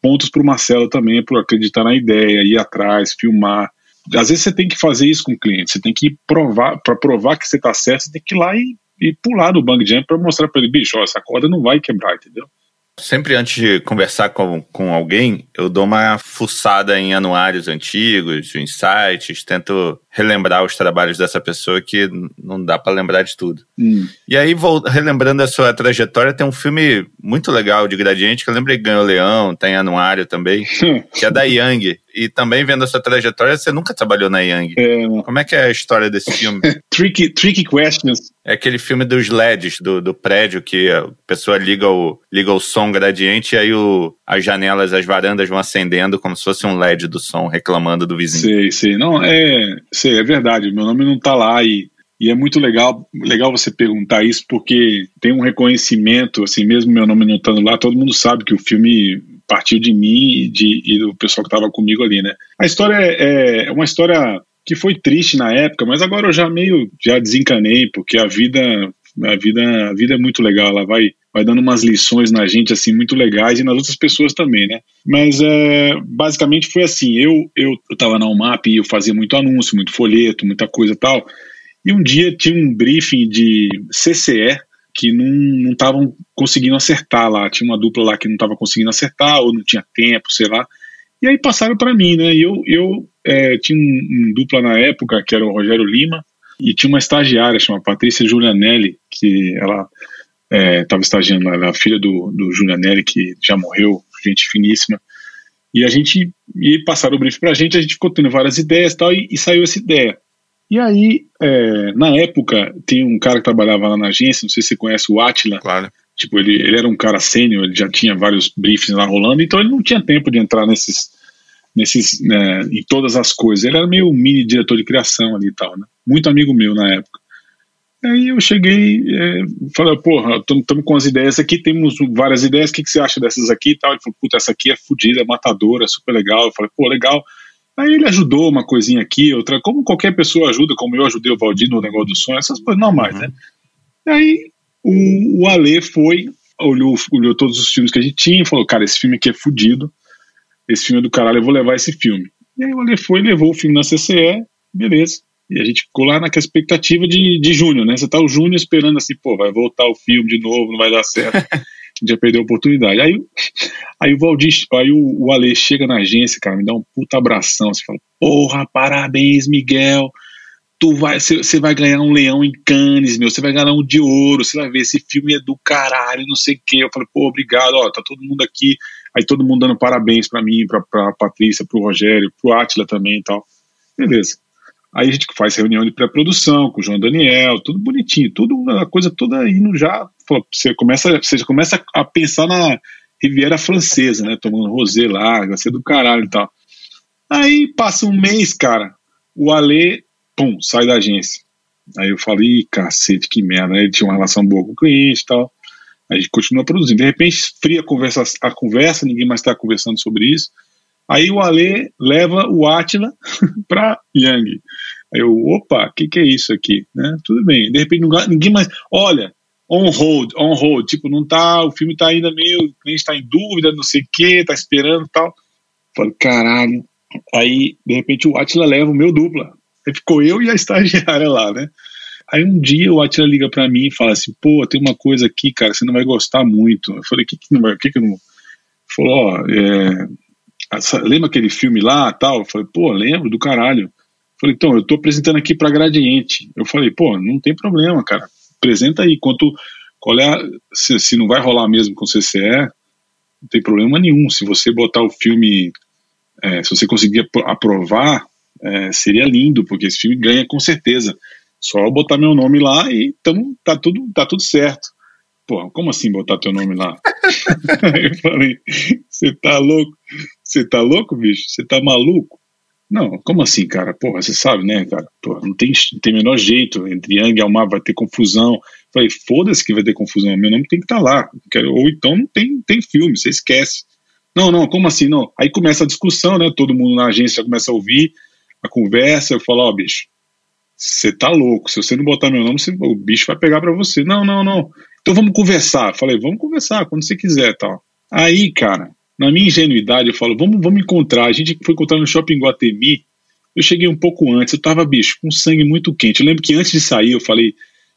pontos para o Marcelo também, por acreditar na ideia, ir atrás, filmar às vezes você tem que fazer isso com o cliente, você tem que provar, para provar que você está certo, você tem que ir lá e, e pular no bang jump para mostrar para ele, bicho, ó, essa corda não vai quebrar, entendeu? Sempre antes de conversar com, com alguém, eu dou uma fuçada em anuários antigos, em sites, tento relembrar os trabalhos dessa pessoa que não dá para lembrar de tudo. Hum. E aí, vou, relembrando a sua trajetória, tem um filme muito legal de Gradiente, que eu lembrei Ganhou Leão, tem anuário também, (laughs) que é da Yang. E também vendo a sua trajetória, você nunca trabalhou na Yang. É, Como é que é a história desse filme? (laughs) tricky, tricky questions. É aquele filme dos LEDs, do, do prédio, que a pessoa liga o, liga o som gradiente e aí o, as janelas, as varandas vão acendendo como se fosse um LED do som, reclamando do vizinho. Sei, sei. Não, é, sei, é verdade. Meu nome não tá lá e, e é muito legal, legal você perguntar isso, porque tem um reconhecimento, assim, mesmo meu nome não estando lá, todo mundo sabe que o filme partiu de mim e, de, e do pessoal que estava comigo ali, né? A história é, é uma história que foi triste na época, mas agora eu já meio já desencanei, porque a vida a vida a vida é muito legal, ela vai vai dando umas lições na gente assim muito legais e nas outras pessoas também, né? Mas é, basicamente foi assim, eu eu estava na UMAP e eu fazia muito anúncio, muito folheto, muita coisa tal. E um dia tinha um briefing de CCE que não estavam conseguindo acertar lá, tinha uma dupla lá que não estava conseguindo acertar ou não tinha tempo, sei lá. E aí passaram para mim, né? E eu, eu é, tinha um, um, dupla na época, que era o Rogério Lima, e tinha uma estagiária chamada Patrícia Giulianelli, que ela estava é, estagiando, ela é filha do, do Giulianelli, que já morreu, gente finíssima. E a gente, e passaram o brief pra gente, a gente ficou tendo várias ideias tal, e, e saiu essa ideia. E aí, é, na época, tem um cara que trabalhava lá na agência, não sei se você conhece o Atila. Claro. Tipo, ele, ele era um cara sênior, ele já tinha vários briefings lá rolando, então ele não tinha tempo de entrar nesses, nesses, né, em todas as coisas. Ele era meio mini diretor de criação ali e tal, né? Muito amigo meu na época. Aí eu cheguei, é, falei, porra, estamos com as ideias aqui, temos várias ideias, o que, que você acha dessas aqui e tal? Ele falou, puta, essa aqui é fodida, é matadora, super legal. Eu falei, pô, legal. Aí ele ajudou uma coisinha aqui, outra, como qualquer pessoa ajuda, como eu ajudei o Valdir no negócio do som, essas coisas normais, uhum. né? Aí o, o Ale foi, olhou, olhou todos os filmes que a gente tinha e falou, cara, esse filme aqui é fodido, esse filme é do caralho, eu vou levar esse filme. E aí o Ale foi, levou o filme na CCE, beleza. E a gente ficou lá naquela expectativa de, de Júnior, né? Você tá o Júnior esperando assim, pô, vai voltar o filme de novo, não vai dar certo. a (laughs) gente já perdeu a oportunidade. Aí, aí o Valdir, aí o, o Ale chega na agência, cara, me dá um puta abração. Você fala, porra, parabéns, Miguel. Tu vai, você vai ganhar um leão em Cannes, meu, você vai ganhar um de ouro, você vai ver, esse filme é do caralho, não sei o quê. Eu falei, pô, obrigado, ó, tá todo mundo aqui. Aí todo mundo dando parabéns para mim, pra, pra Patrícia, pro Rogério, pro Atila também e tal. Beleza. Aí a gente faz reunião de pré-produção com o João Daniel, tudo bonitinho, tudo a coisa toda indo já. Você começa, você começa a pensar na Riviera Francesa, né? Tomando rosé lá, vai ser do caralho e tal. Aí passa um mês, cara, o Ale, pum, sai da agência. Aí eu falei, cacete, que merda. Ele tinha uma relação boa com o cliente e tal. A gente continua produzindo. De repente, fria a conversa, a conversa ninguém mais está conversando sobre isso. Aí o Ale leva o Atila (laughs) para Yang. Aí eu, opa, o que, que é isso aqui? Né? Tudo bem. De repente ninguém mais. Olha, on hold, on hold. Tipo, não tá. O filme tá ainda meio. O cliente tá em dúvida, não sei o que, tá esperando e tal. Falei, caralho. Aí, de repente, o Atila leva o meu dupla. Aí ficou eu e a estagiária lá, né? Aí um dia o Atila liga para mim e fala assim: pô, tem uma coisa aqui, cara, você não vai gostar muito. Eu falei: que que não vai? Que que não. Falou: ó, é lembra aquele filme lá, tal? Eu falei, pô, lembro do caralho. Eu falei, então, eu tô apresentando aqui para Gradiente. Eu falei, pô, não tem problema, cara. Apresenta aí, quanto, qual é a, se, se não vai rolar mesmo com o CCE, não tem problema nenhum. Se você botar o filme, é, se você conseguir aprovar, é, seria lindo, porque esse filme ganha com certeza. Só botar meu nome lá e tamo, tá, tudo, tá tudo certo. Pô, como assim botar teu nome lá? (laughs) eu falei, você tá louco? Você tá louco, bicho? Você tá maluco? Não, como assim, cara? Porra, você sabe, né, cara? Porra, não tem, não tem menor jeito. Entre Yang e Almar vai ter confusão. Eu falei, foda-se que vai ter confusão. Meu nome tem que estar tá lá. Ou então não tem, tem filme, você esquece. Não, não, como assim? Não. Aí começa a discussão, né? Todo mundo na agência começa a ouvir a conversa. Eu falo, ó, oh, bicho, você tá louco. Se você não botar meu nome, o bicho vai pegar para você. Não, não, não. Então vamos conversar. Falei, vamos conversar quando você quiser tal. Aí, cara, na minha ingenuidade, eu falo, vamos, vamos encontrar. A gente foi encontrar no shopping Guatemi. Eu cheguei um pouco antes, eu tava, bicho, com sangue muito quente. Eu lembro que antes de sair, eu falei,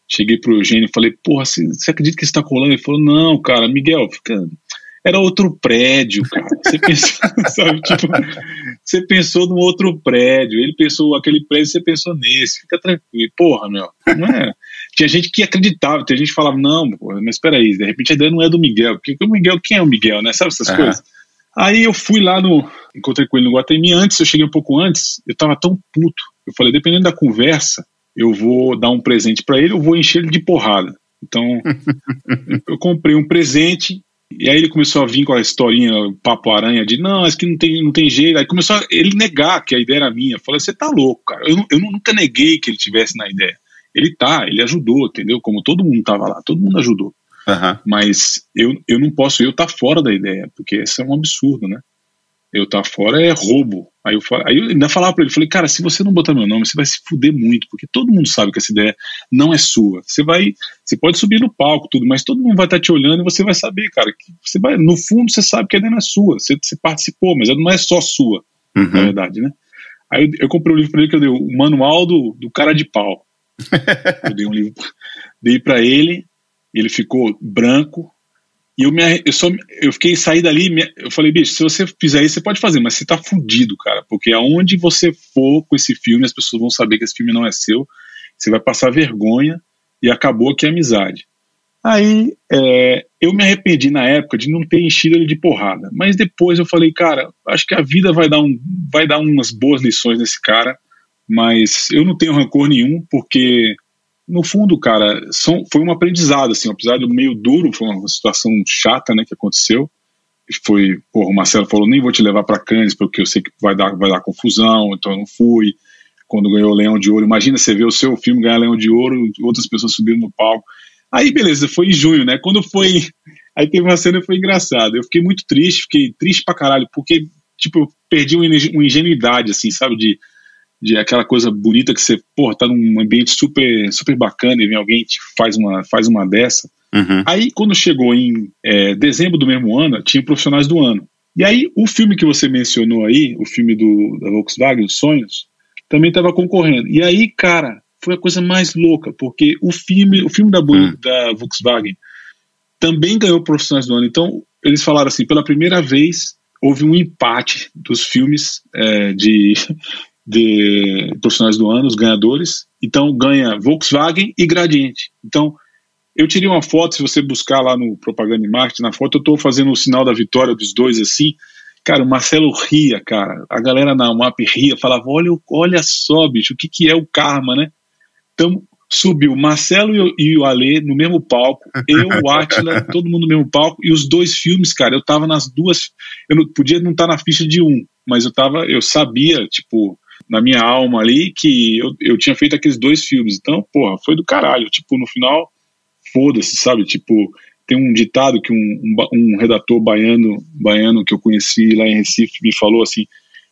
cheguei pro Eugênio e falei, porra, você, você acredita que você tá colando? Ele falou, não, cara, Miguel, fica era outro prédio, cara. Você (laughs) pensou, sabe, tipo, você pensou num outro prédio, ele pensou aquele prédio, você pensou nesse, fica tranquilo. Porra, meu, não é. Tinha gente que acreditava, tinha gente que falava, não, mas espera aí, de repente a ideia não é do Miguel, porque o Miguel, quem é o Miguel, né? Sabe essas uhum. coisas? Aí eu fui lá no. Encontrei com ele no Guatemi antes, eu cheguei um pouco antes, eu tava tão puto. Eu falei, dependendo da conversa, eu vou dar um presente para ele, eu vou encher ele de porrada. Então, (laughs) eu comprei um presente e aí ele começou a vir com a historinha, papo aranha, de não, acho que não tem, não tem jeito. Aí começou a ele negar que a ideia era minha. Eu falei, você tá louco, cara. Eu, eu nunca neguei que ele tivesse na ideia. Ele tá, ele ajudou, entendeu? Como todo mundo tava lá, todo mundo ajudou. Uhum. Mas eu, eu não posso, eu estar tá fora da ideia, porque isso é um absurdo, né? eu estar tá fora é roubo. Aí eu, aí eu ainda falava para ele, falei, cara, se você não botar meu nome, você vai se fuder muito, porque todo mundo sabe que essa ideia não é sua. Você vai, você pode subir no palco, tudo, mas todo mundo vai estar tá te olhando e você vai saber, cara, que você vai, no fundo você sabe que a ideia não é sua, você, você participou, mas ela não é só sua, uhum. na verdade, né? Aí eu, eu comprei um livro para ele que eu dei o manual do, do cara de pau. (laughs) eu dei um livro, dei para ele, ele ficou branco, e eu, me, eu, só, eu fiquei sair dali, me, eu falei, bicho, se você fizer isso, você pode fazer, mas você tá fudido, cara, porque aonde você for com esse filme, as pessoas vão saber que esse filme não é seu, você vai passar vergonha e acabou aqui a amizade. Aí é, eu me arrependi na época de não ter enchido ele de porrada, mas depois eu falei, cara, acho que a vida vai dar, um, vai dar umas boas lições nesse cara, mas eu não tenho rancor nenhum, porque no fundo, cara, são, foi um aprendizado, assim, apesar de meio duro, foi uma situação chata, né, que aconteceu. foi, porra, o Marcelo falou, nem vou te levar para Cannes, porque eu sei que vai dar, vai dar confusão, então eu não fui. Quando ganhou o Leão de Ouro, imagina você ver o seu filme ganhar Leão de Ouro, outras pessoas subindo no palco. Aí, beleza, foi em junho, né? Quando foi. (laughs) Aí teve uma cena que foi engraçada. Eu fiquei muito triste, fiquei triste pra caralho, porque, tipo, eu perdi uma ingenuidade, assim, sabe? De, de aquela coisa bonita que você, porra, tá num ambiente super, super bacana e vem alguém te faz uma, faz uma dessa. Uhum. Aí, quando chegou em é, dezembro do mesmo ano, tinha Profissionais do Ano. E aí, o filme que você mencionou aí, o filme do, da Volkswagen, Os Sonhos, também estava concorrendo. E aí, cara, foi a coisa mais louca, porque o filme, o filme da, hum. da Volkswagen também ganhou Profissionais do Ano. Então, eles falaram assim, pela primeira vez houve um empate dos filmes é, de, de Profissionais do Ano, os ganhadores. Então, ganha Volkswagen e Gradiente. Então, eu tirei uma foto, se você buscar lá no Propaganda e Marketing, na foto eu estou fazendo o sinal da vitória dos dois assim. Cara, o Marcelo ria, cara. A galera na UMAP ria, falava: olha, olha só, bicho, o que, que é o karma, né? Então, subiu Marcelo e o Alê no mesmo palco, eu, o Atila, (laughs) todo mundo no mesmo palco, e os dois filmes, cara, eu tava nas duas. Eu não, podia não estar tá na ficha de um, mas eu tava, eu sabia, tipo, na minha alma ali, que eu, eu tinha feito aqueles dois filmes. Então, porra, foi do caralho. Tipo, no final foda-se, sabe? Tipo, tem um ditado que um, um, um, redator baiano, baiano que eu conheci lá em Recife me falou assim,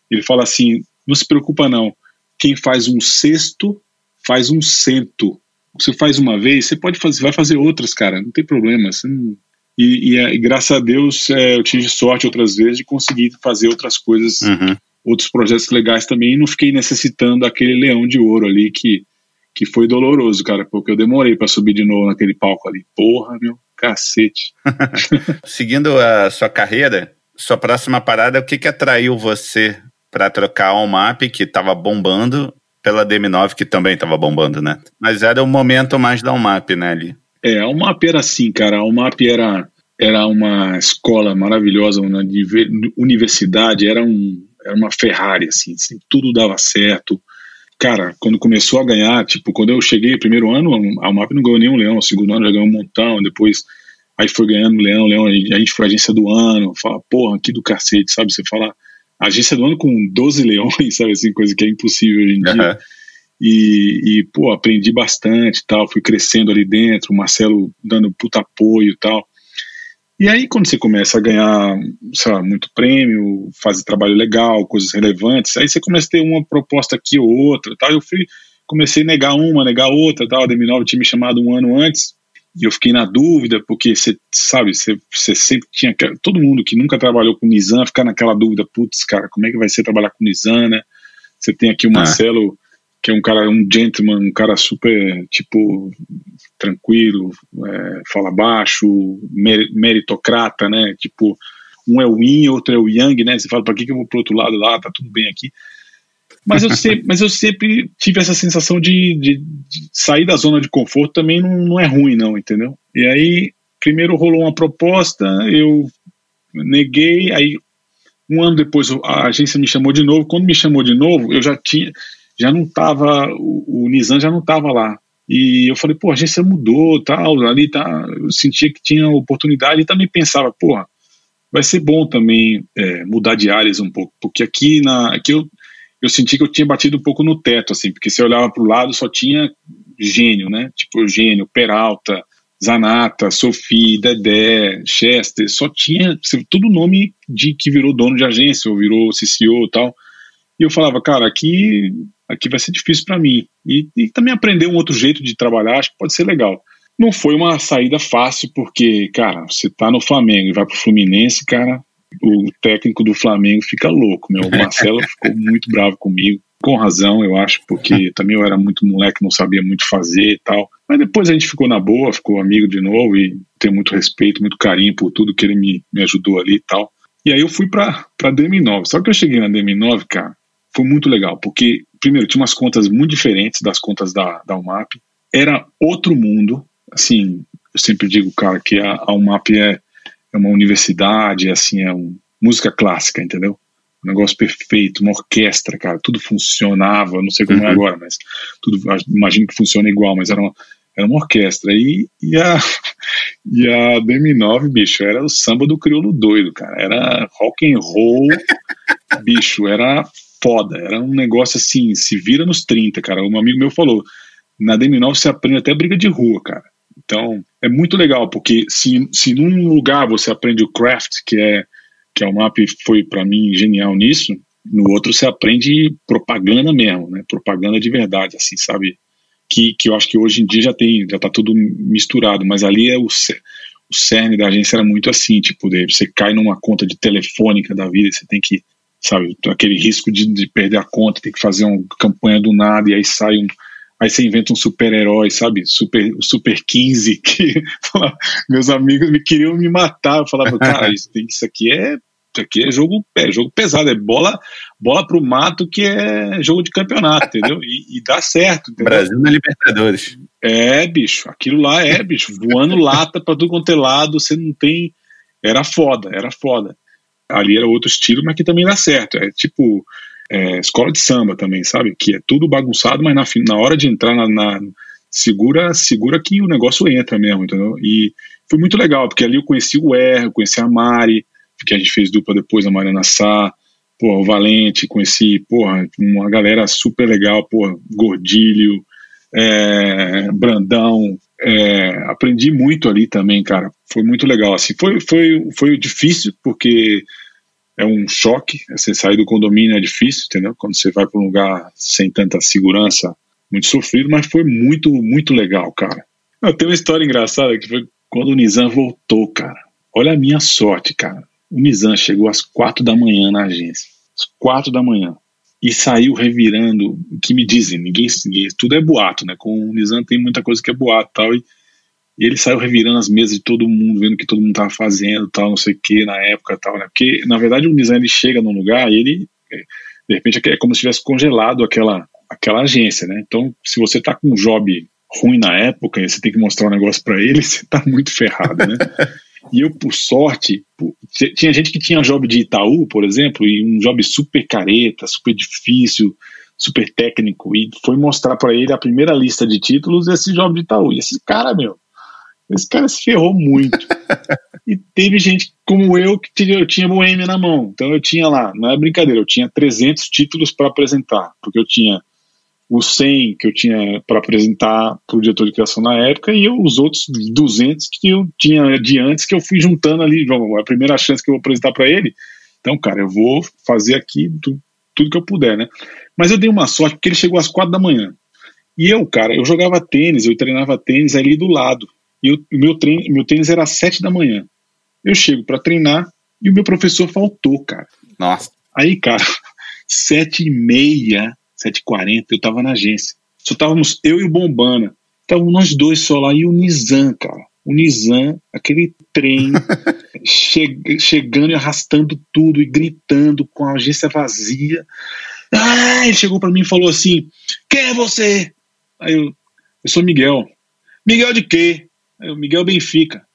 ele fala assim, não se preocupa não, quem faz um sexto faz um cento. Você faz uma vez, você pode fazer, vai fazer outras, cara, não tem problema. Não... E, e, e, graças a Deus é, eu tive sorte outras vezes de conseguir fazer outras coisas, uhum. Outros projetos legais também, e não fiquei necessitando aquele leão de ouro ali que que foi doloroso, cara, porque eu demorei para subir de novo naquele palco ali. Porra, meu cacete. (laughs) Seguindo a sua carreira, sua próxima parada, o que, que atraiu você para trocar a Almap, que estava bombando, pela DM9, que também estava bombando, né? Mas era o momento mais da Almap, né, ali? É, a Almap era assim, cara. A Almap era, era uma escola maravilhosa, uma universidade, era, um, era uma Ferrari, assim, assim tudo dava certo cara, quando começou a ganhar, tipo, quando eu cheguei primeiro ano, a UMAP não ganhou nenhum leão, o segundo ano já ganhou um montão, depois aí foi ganhando leão, leão, a gente foi agência do ano, fala, porra, que do cacete, sabe? Você fala, agência do ano com 12 leões, (laughs) sabe assim, coisa que é impossível hoje em dia. Uhum. E, e, pô, aprendi bastante tal, fui crescendo ali dentro, o Marcelo dando puta apoio e tal. E aí, quando você começa a ganhar, sei lá, muito prêmio, fazer trabalho legal, coisas relevantes, aí você começa a ter uma proposta aqui ou outra, tal. Eu fui, comecei a negar uma, negar outra, tal. A DM9 tinha me chamado um ano antes, e eu fiquei na dúvida, porque você sabe, você, você sempre tinha. Todo mundo que nunca trabalhou com Nizam fica naquela dúvida, putz, cara, como é que vai ser trabalhar com Nizam, né? Você tem aqui o ah. Marcelo, que é um cara, um gentleman, um cara super, tipo, tranquilo, é, fala baixo, meritocrata, né? Tipo, um é o yin, outro é o yang, né? Você fala, para que, que eu vou pro outro lado lá? Tá tudo bem aqui. Mas eu sempre, (laughs) mas eu sempre tive essa sensação de, de, de sair da zona de conforto também não, não é ruim, não, entendeu? E aí, primeiro rolou uma proposta, eu neguei, aí um ano depois a agência me chamou de novo. Quando me chamou de novo, eu já tinha, já não estava, o, o Nizam já não estava lá. E eu falei, pô, a agência mudou, tal, ali tá, eu sentia que tinha oportunidade e também pensava, pô, vai ser bom também é, mudar de áreas um pouco, porque aqui na, aqui eu, eu senti que eu tinha batido um pouco no teto, assim, porque se eu olhava para o lado só tinha gênio, né? Tipo Eugênio, Peralta, Zanata, Sophie, Dedé, Chester, só tinha tudo nome de que virou dono de agência ou virou CCO e tal. E eu falava, cara, aqui aqui vai ser difícil para mim. E, e, também aprender um outro jeito de trabalhar, acho que pode ser legal. Não foi uma saída fácil, porque, cara, você tá no Flamengo e vai pro Fluminense, cara, o técnico do Flamengo fica louco, meu. O Marcelo (laughs) ficou muito bravo comigo. Com razão, eu acho, porque (laughs) também eu era muito moleque, não sabia muito fazer e tal. Mas depois a gente ficou na boa, ficou amigo de novo e tenho muito respeito, muito carinho por tudo que ele me, me ajudou ali e tal. E aí eu fui pra, pra DM9. Só que eu cheguei na DM9, cara, foi muito legal, porque primeiro, tinha umas contas muito diferentes das contas da, da UMAP. Era outro mundo. Assim, eu sempre digo, cara, que a, a UMAP é, é uma universidade, assim, é um, música clássica, entendeu? Um negócio perfeito, uma orquestra, cara, tudo funcionava, não sei como é uhum. é agora, mas tudo, imagino que funciona igual, mas era uma, era uma orquestra. E, e, a, (laughs) E a DM9, bicho, era o samba do crioulo doido, cara. Era rock and roll, (laughs) bicho, era foda. Era um negócio assim, se vira nos 30, cara. Um amigo meu falou, na DM9 você aprende até briga de rua, cara. Então, é muito legal, porque se, se num lugar você aprende o craft, que é que é o MAP foi para mim genial nisso, no outro você aprende propaganda mesmo, né? Propaganda de verdade, assim, sabe? Que, que eu acho que hoje em dia já tem, já tá tudo misturado, mas ali é o, o cerne da agência era muito assim, tipo, você cai numa conta de telefônica da vida, você tem que, sabe, aquele risco de, de perder a conta, tem que fazer uma campanha do nada e aí sai um, aí você inventa um super-herói, sabe? Super, super 15, que (laughs) meus amigos me queriam me matar. Eu falava, cara, (laughs) isso, isso aqui é isso aqui é jogo, é jogo pesado, é bola, bola pro mato que é jogo de campeonato, entendeu? E, e dá certo. Entendeu? Brasil na Libertadores. É, bicho, aquilo lá é, bicho, voando lata pra tudo quanto é lado, você não tem. Era foda, era foda. Ali era outro estilo, mas que também dá certo. É tipo é, escola de samba também, sabe? Que é tudo bagunçado, mas na, na hora de entrar na, na, segura segura que o negócio entra mesmo, entendeu? E foi muito legal, porque ali eu conheci o Er, conheci a Mari, que a gente fez dupla depois, a Mariana Sá, porra, o Valente, conheci, porra, uma galera super legal, porra, Gordilho, é, Brandão, é, aprendi muito ali também, cara, foi muito legal, assim, foi, foi, foi difícil, porque é um choque. Você sair do condomínio é difícil, entendeu? Quando você vai para um lugar sem tanta segurança, muito sofrido, mas foi muito, muito legal, cara. Eu tenho uma história engraçada que foi quando o Nizam voltou, cara. Olha a minha sorte, cara. O Nizam chegou às quatro da manhã na agência. Às quatro da manhã. E saiu revirando, o que me dizem, ninguém, ninguém tudo é boato, né? Com o Nizam tem muita coisa que é boato tal, e e ele saiu revirando as mesas de todo mundo, vendo o que todo mundo estava fazendo, tal, não sei o que, na época, tal, né? Porque, na verdade, o Nizam, ele chega num lugar e ele, é, de repente, é como se tivesse congelado aquela, aquela agência, né? Então, se você tá com um job ruim na época e você tem que mostrar um negócio para ele, (laughs) você tá muito ferrado, né? e eu, por sorte, tinha gente que tinha job de Itaú, por exemplo, e um job super careta, super difícil, super técnico, e foi mostrar para ele a primeira lista de títulos esse job de Itaú. E esse cara, meu, esse cara se ferrou muito. (laughs) e teve gente como eu que eu tinha Boêmia na mão. Então eu tinha lá, não é brincadeira, eu tinha 300 títulos para apresentar, porque eu tinha os 100 que eu tinha para apresentar para o diretor de criação na época e eu, os outros 200 que eu tinha de antes que eu fui juntando ali, a primeira chance que eu vou apresentar para ele. Então, cara, eu vou fazer aqui tudo, tudo que eu puder, né? Mas eu dei uma sorte porque ele chegou às quatro da manhã. E eu, cara, eu jogava tênis, eu treinava tênis ali do lado. E o meu, treino, meu tênis era às sete da manhã. Eu chego para treinar e o meu professor faltou, cara. Nossa. Aí, cara, (laughs) sete e meia, sete e quarenta, eu tava na agência. Só estávamos eu e o Bombana. Estavam nós dois só lá e o Nizam, cara. O Nizam, aquele trem, (laughs) che chegando e arrastando tudo e gritando com a agência vazia. Ah, ele chegou para mim e falou assim: Quem é você? Aí eu, eu sou Miguel. Miguel de quê? O Miguel Benfica.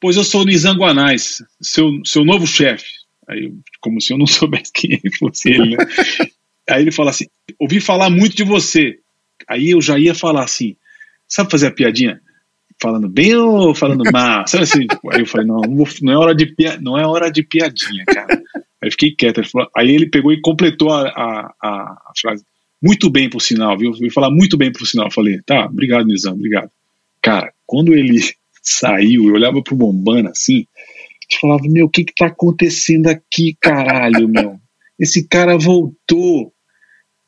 Pois eu sou o Nizam Guanais, seu, seu novo chefe. Aí, como se eu não (laughs) soubesse quem fosse ele, né? (laughs) Aí ele fala assim: ouvi falar muito de você. Aí eu já ia falar assim: sabe fazer a piadinha? Falando bem ou falando (laughs) mal? Sabe assim? Aí eu falei: não, não, é hora de pia, não é hora de piadinha, cara. Aí fiquei quieto. Ele falou, aí ele pegou e completou a, a, a, frase: muito bem por sinal, viu? Eu falar muito bem por sinal. Eu falei: tá, obrigado, Nizam, obrigado. Cara, quando ele (laughs) saiu, eu olhava pro Bombana assim, e falava, meu, o que que tá acontecendo aqui, caralho, meu? Esse cara voltou.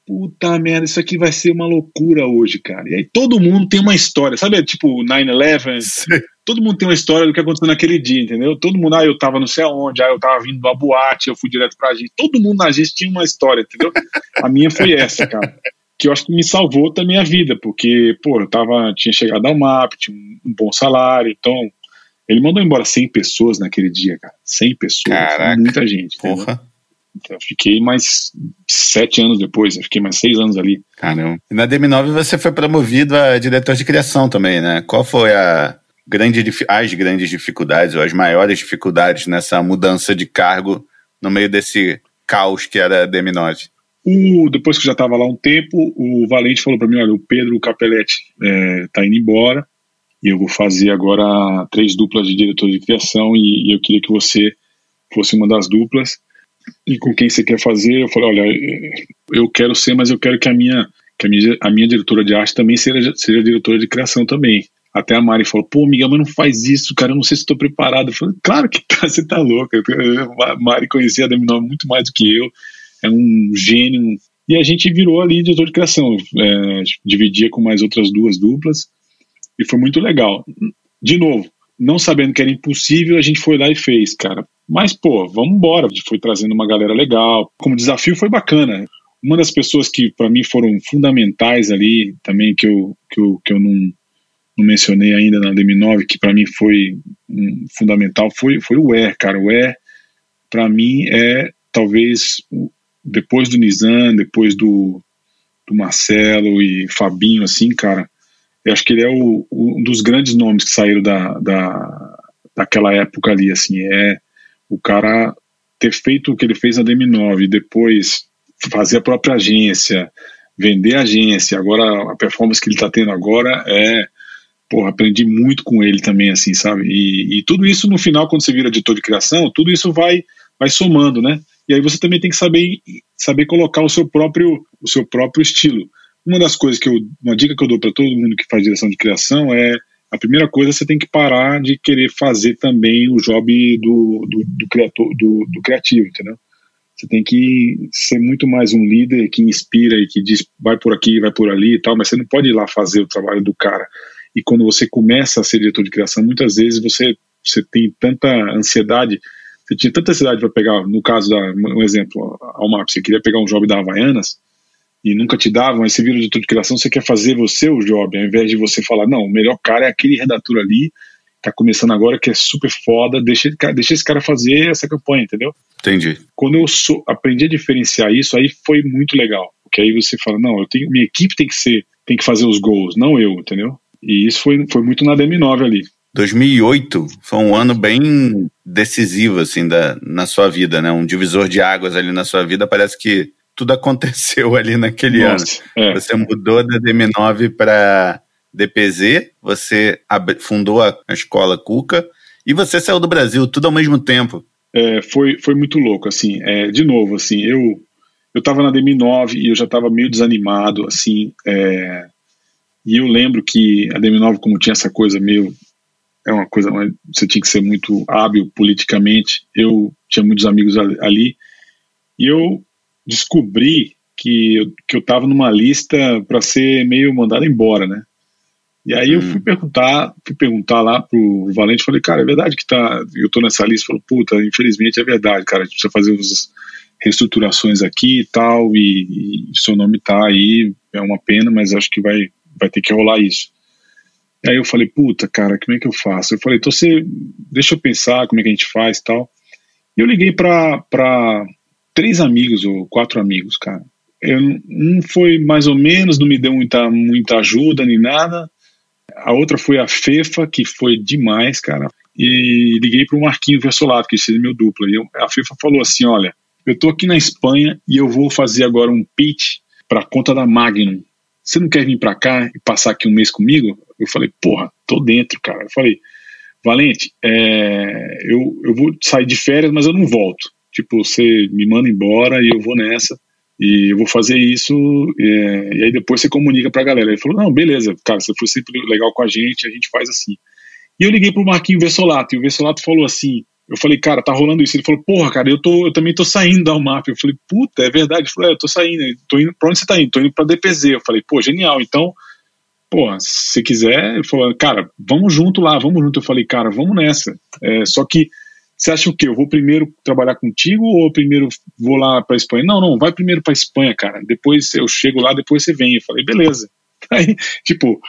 Puta merda, isso aqui vai ser uma loucura hoje, cara. E aí todo mundo tem uma história, sabe? Tipo 9-11. Todo mundo tem uma história do que aconteceu naquele dia, entendeu? Todo mundo, ah, eu tava não sei aonde, ah, eu tava vindo da boate, eu fui direto pra gente. Todo mundo na gente tinha uma história, entendeu? A minha foi essa, cara que eu acho que me salvou da minha vida, porque, pô, eu tava, tinha chegado ao MAP, tinha um, um bom salário, então ele mandou embora 100 pessoas naquele dia, cara. 100 pessoas, Caraca, muita gente. Porra. Então, eu fiquei mais sete anos depois, eu fiquei mais seis anos ali. Caramba. E na DM9 você foi promovido a diretor de criação também, né? Qual foi a grande, as grandes dificuldades ou as maiores dificuldades nessa mudança de cargo no meio desse caos que era a DM9? O, depois que eu já estava lá um tempo, o Valente falou para mim: olha, o Pedro Capelletti está é, indo embora e eu vou fazer agora três duplas de diretor de criação e, e eu queria que você fosse uma das duplas e com quem você quer fazer. Eu falei, olha, eu quero ser, mas eu quero que a minha, que a minha, a minha diretora de arte também seja, seja diretora de criação também. Até a Mari falou, pô, amiga, mas não faz isso, cara, eu não sei se estou preparado. Eu falei, claro que tá, (laughs) você tá louca. A Mari conhecia a Demi muito mais do que eu, é um gênio. E a gente virou ali diretor de criação, é, dividia com mais outras duas duplas, e foi muito legal. De novo, não sabendo que era impossível, a gente foi lá e fez, cara. Mas, pô, vamos embora. Foi trazendo uma galera legal. Como desafio foi bacana. Uma das pessoas que para mim foram fundamentais ali, também que eu, que eu, que eu não, não mencionei ainda na DM9, que para mim foi um, fundamental, foi, foi o Er, cara. O Er, para mim, é talvez depois do Nizam, depois do, do Marcelo e Fabinho, assim, cara, eu acho que ele é o, um dos grandes nomes que saíram da, da, daquela época ali, assim, é o cara ter feito o que ele fez na DM9 e depois fazer a própria agência, vender a agência, agora a performance que ele está tendo agora é porra, aprendi muito com ele também, assim, sabe? E, e, tudo isso no final, quando você vira editor de criação, tudo isso vai, vai somando, né? E aí você também tem que saber, saber colocar o seu próprio, o seu próprio estilo. Uma das coisas que eu, uma dica que eu dou para todo mundo que faz direção de criação é a primeira coisa você tem que parar de querer fazer também o job do, do, do, criator, do, do criativo, entendeu? Você tem que ser muito mais um líder que inspira e que diz vai por aqui, vai por ali e tal, mas você não pode ir lá fazer o trabalho do cara. E quando você começa a ser diretor de criação, muitas vezes você, você tem tanta ansiedade, você tinha tanta ansiedade para pegar, no caso da, um exemplo, ao mapa, você queria pegar um job da Havaianas, e nunca te davam, aí você vira editor de criação, você quer fazer você o job, ao invés de você falar, não, o melhor cara é aquele redator ali, tá começando agora, que é super foda, deixa, deixa esse cara fazer essa campanha, entendeu? Entendi. Quando eu sou, aprendi a diferenciar isso, aí foi muito legal, porque aí você fala, não, eu tenho, minha equipe tem que ser, tem que fazer os gols, não eu, entendeu? E isso foi, foi muito na DM9 ali. 2008 foi um ano bem decisivo, assim, da, na sua vida, né? Um divisor de águas ali na sua vida. Parece que tudo (laughs) aconteceu ali naquele Nossa, ano. É. Você mudou da DM9 para DPZ, você fundou a, a, escola Cuca e você saiu do Brasil, tudo ao mesmo tempo. É, foi, foi muito louco, assim, é, de novo, assim, eu eu tava na DM9 e eu já estava meio desanimado, assim, é, e eu lembro que a DM9, como tinha essa coisa meio, é uma coisa, você tinha que ser muito hábil politicamente, eu tinha muitos amigos ali, e eu descobri que eu, que eu tava numa lista para ser meio mandado embora, né? E aí hum. eu fui perguntar, fui perguntar lá pro Valente, falei, cara, é verdade que tá, eu tô nessa lista? Falou, puta, infelizmente é verdade, cara, a gente precisa fazer umas reestruturações aqui e tal, e, e seu nome tá aí, é uma pena, mas acho que vai, vai ter que rolar isso. Aí eu falei, puta, cara, como é que eu faço? Eu falei, então você, deixa eu pensar como é que a gente faz e tal. E eu liguei pra três amigos ou quatro amigos, cara. Eu, um foi mais ou menos, não me deu muita, muita ajuda nem nada. A outra foi a Fefa, que foi demais, cara. E liguei para o Marquinho Versolato, que seria meu duplo. E eu, a Fefa falou assim: Olha, eu tô aqui na Espanha e eu vou fazer agora um pitch para conta da Magnum. Você não quer vir para cá e passar aqui um mês comigo? Eu falei: Porra, tô dentro, cara. Eu falei: Valente, é, eu, eu vou sair de férias, mas eu não volto. Tipo, você me manda embora e eu vou nessa. E eu vou fazer isso, é, e aí depois você comunica pra galera. Ele falou: não, beleza, cara, você foi sempre legal com a gente, a gente faz assim. E eu liguei pro Marquinho Versolato, e o Versolato falou assim: eu falei, cara, tá rolando isso. Ele falou, porra, cara, eu, tô, eu também tô saindo da UMAP. Eu falei, puta, é verdade. Ele falou, é, eu tô saindo, tô indo, pra onde você tá indo? Tô indo pra DPZ. Eu falei, pô, genial. Então, pô, se quiser, ele falou, cara, vamos junto lá, vamos junto. Eu falei, cara, vamos nessa. É, só que você acha o quê? Eu vou primeiro trabalhar contigo ou primeiro vou lá para Espanha? Não, não, vai primeiro para Espanha, cara. Depois eu chego lá, depois você vem. Eu falei, beleza. (laughs) Aí, tipo,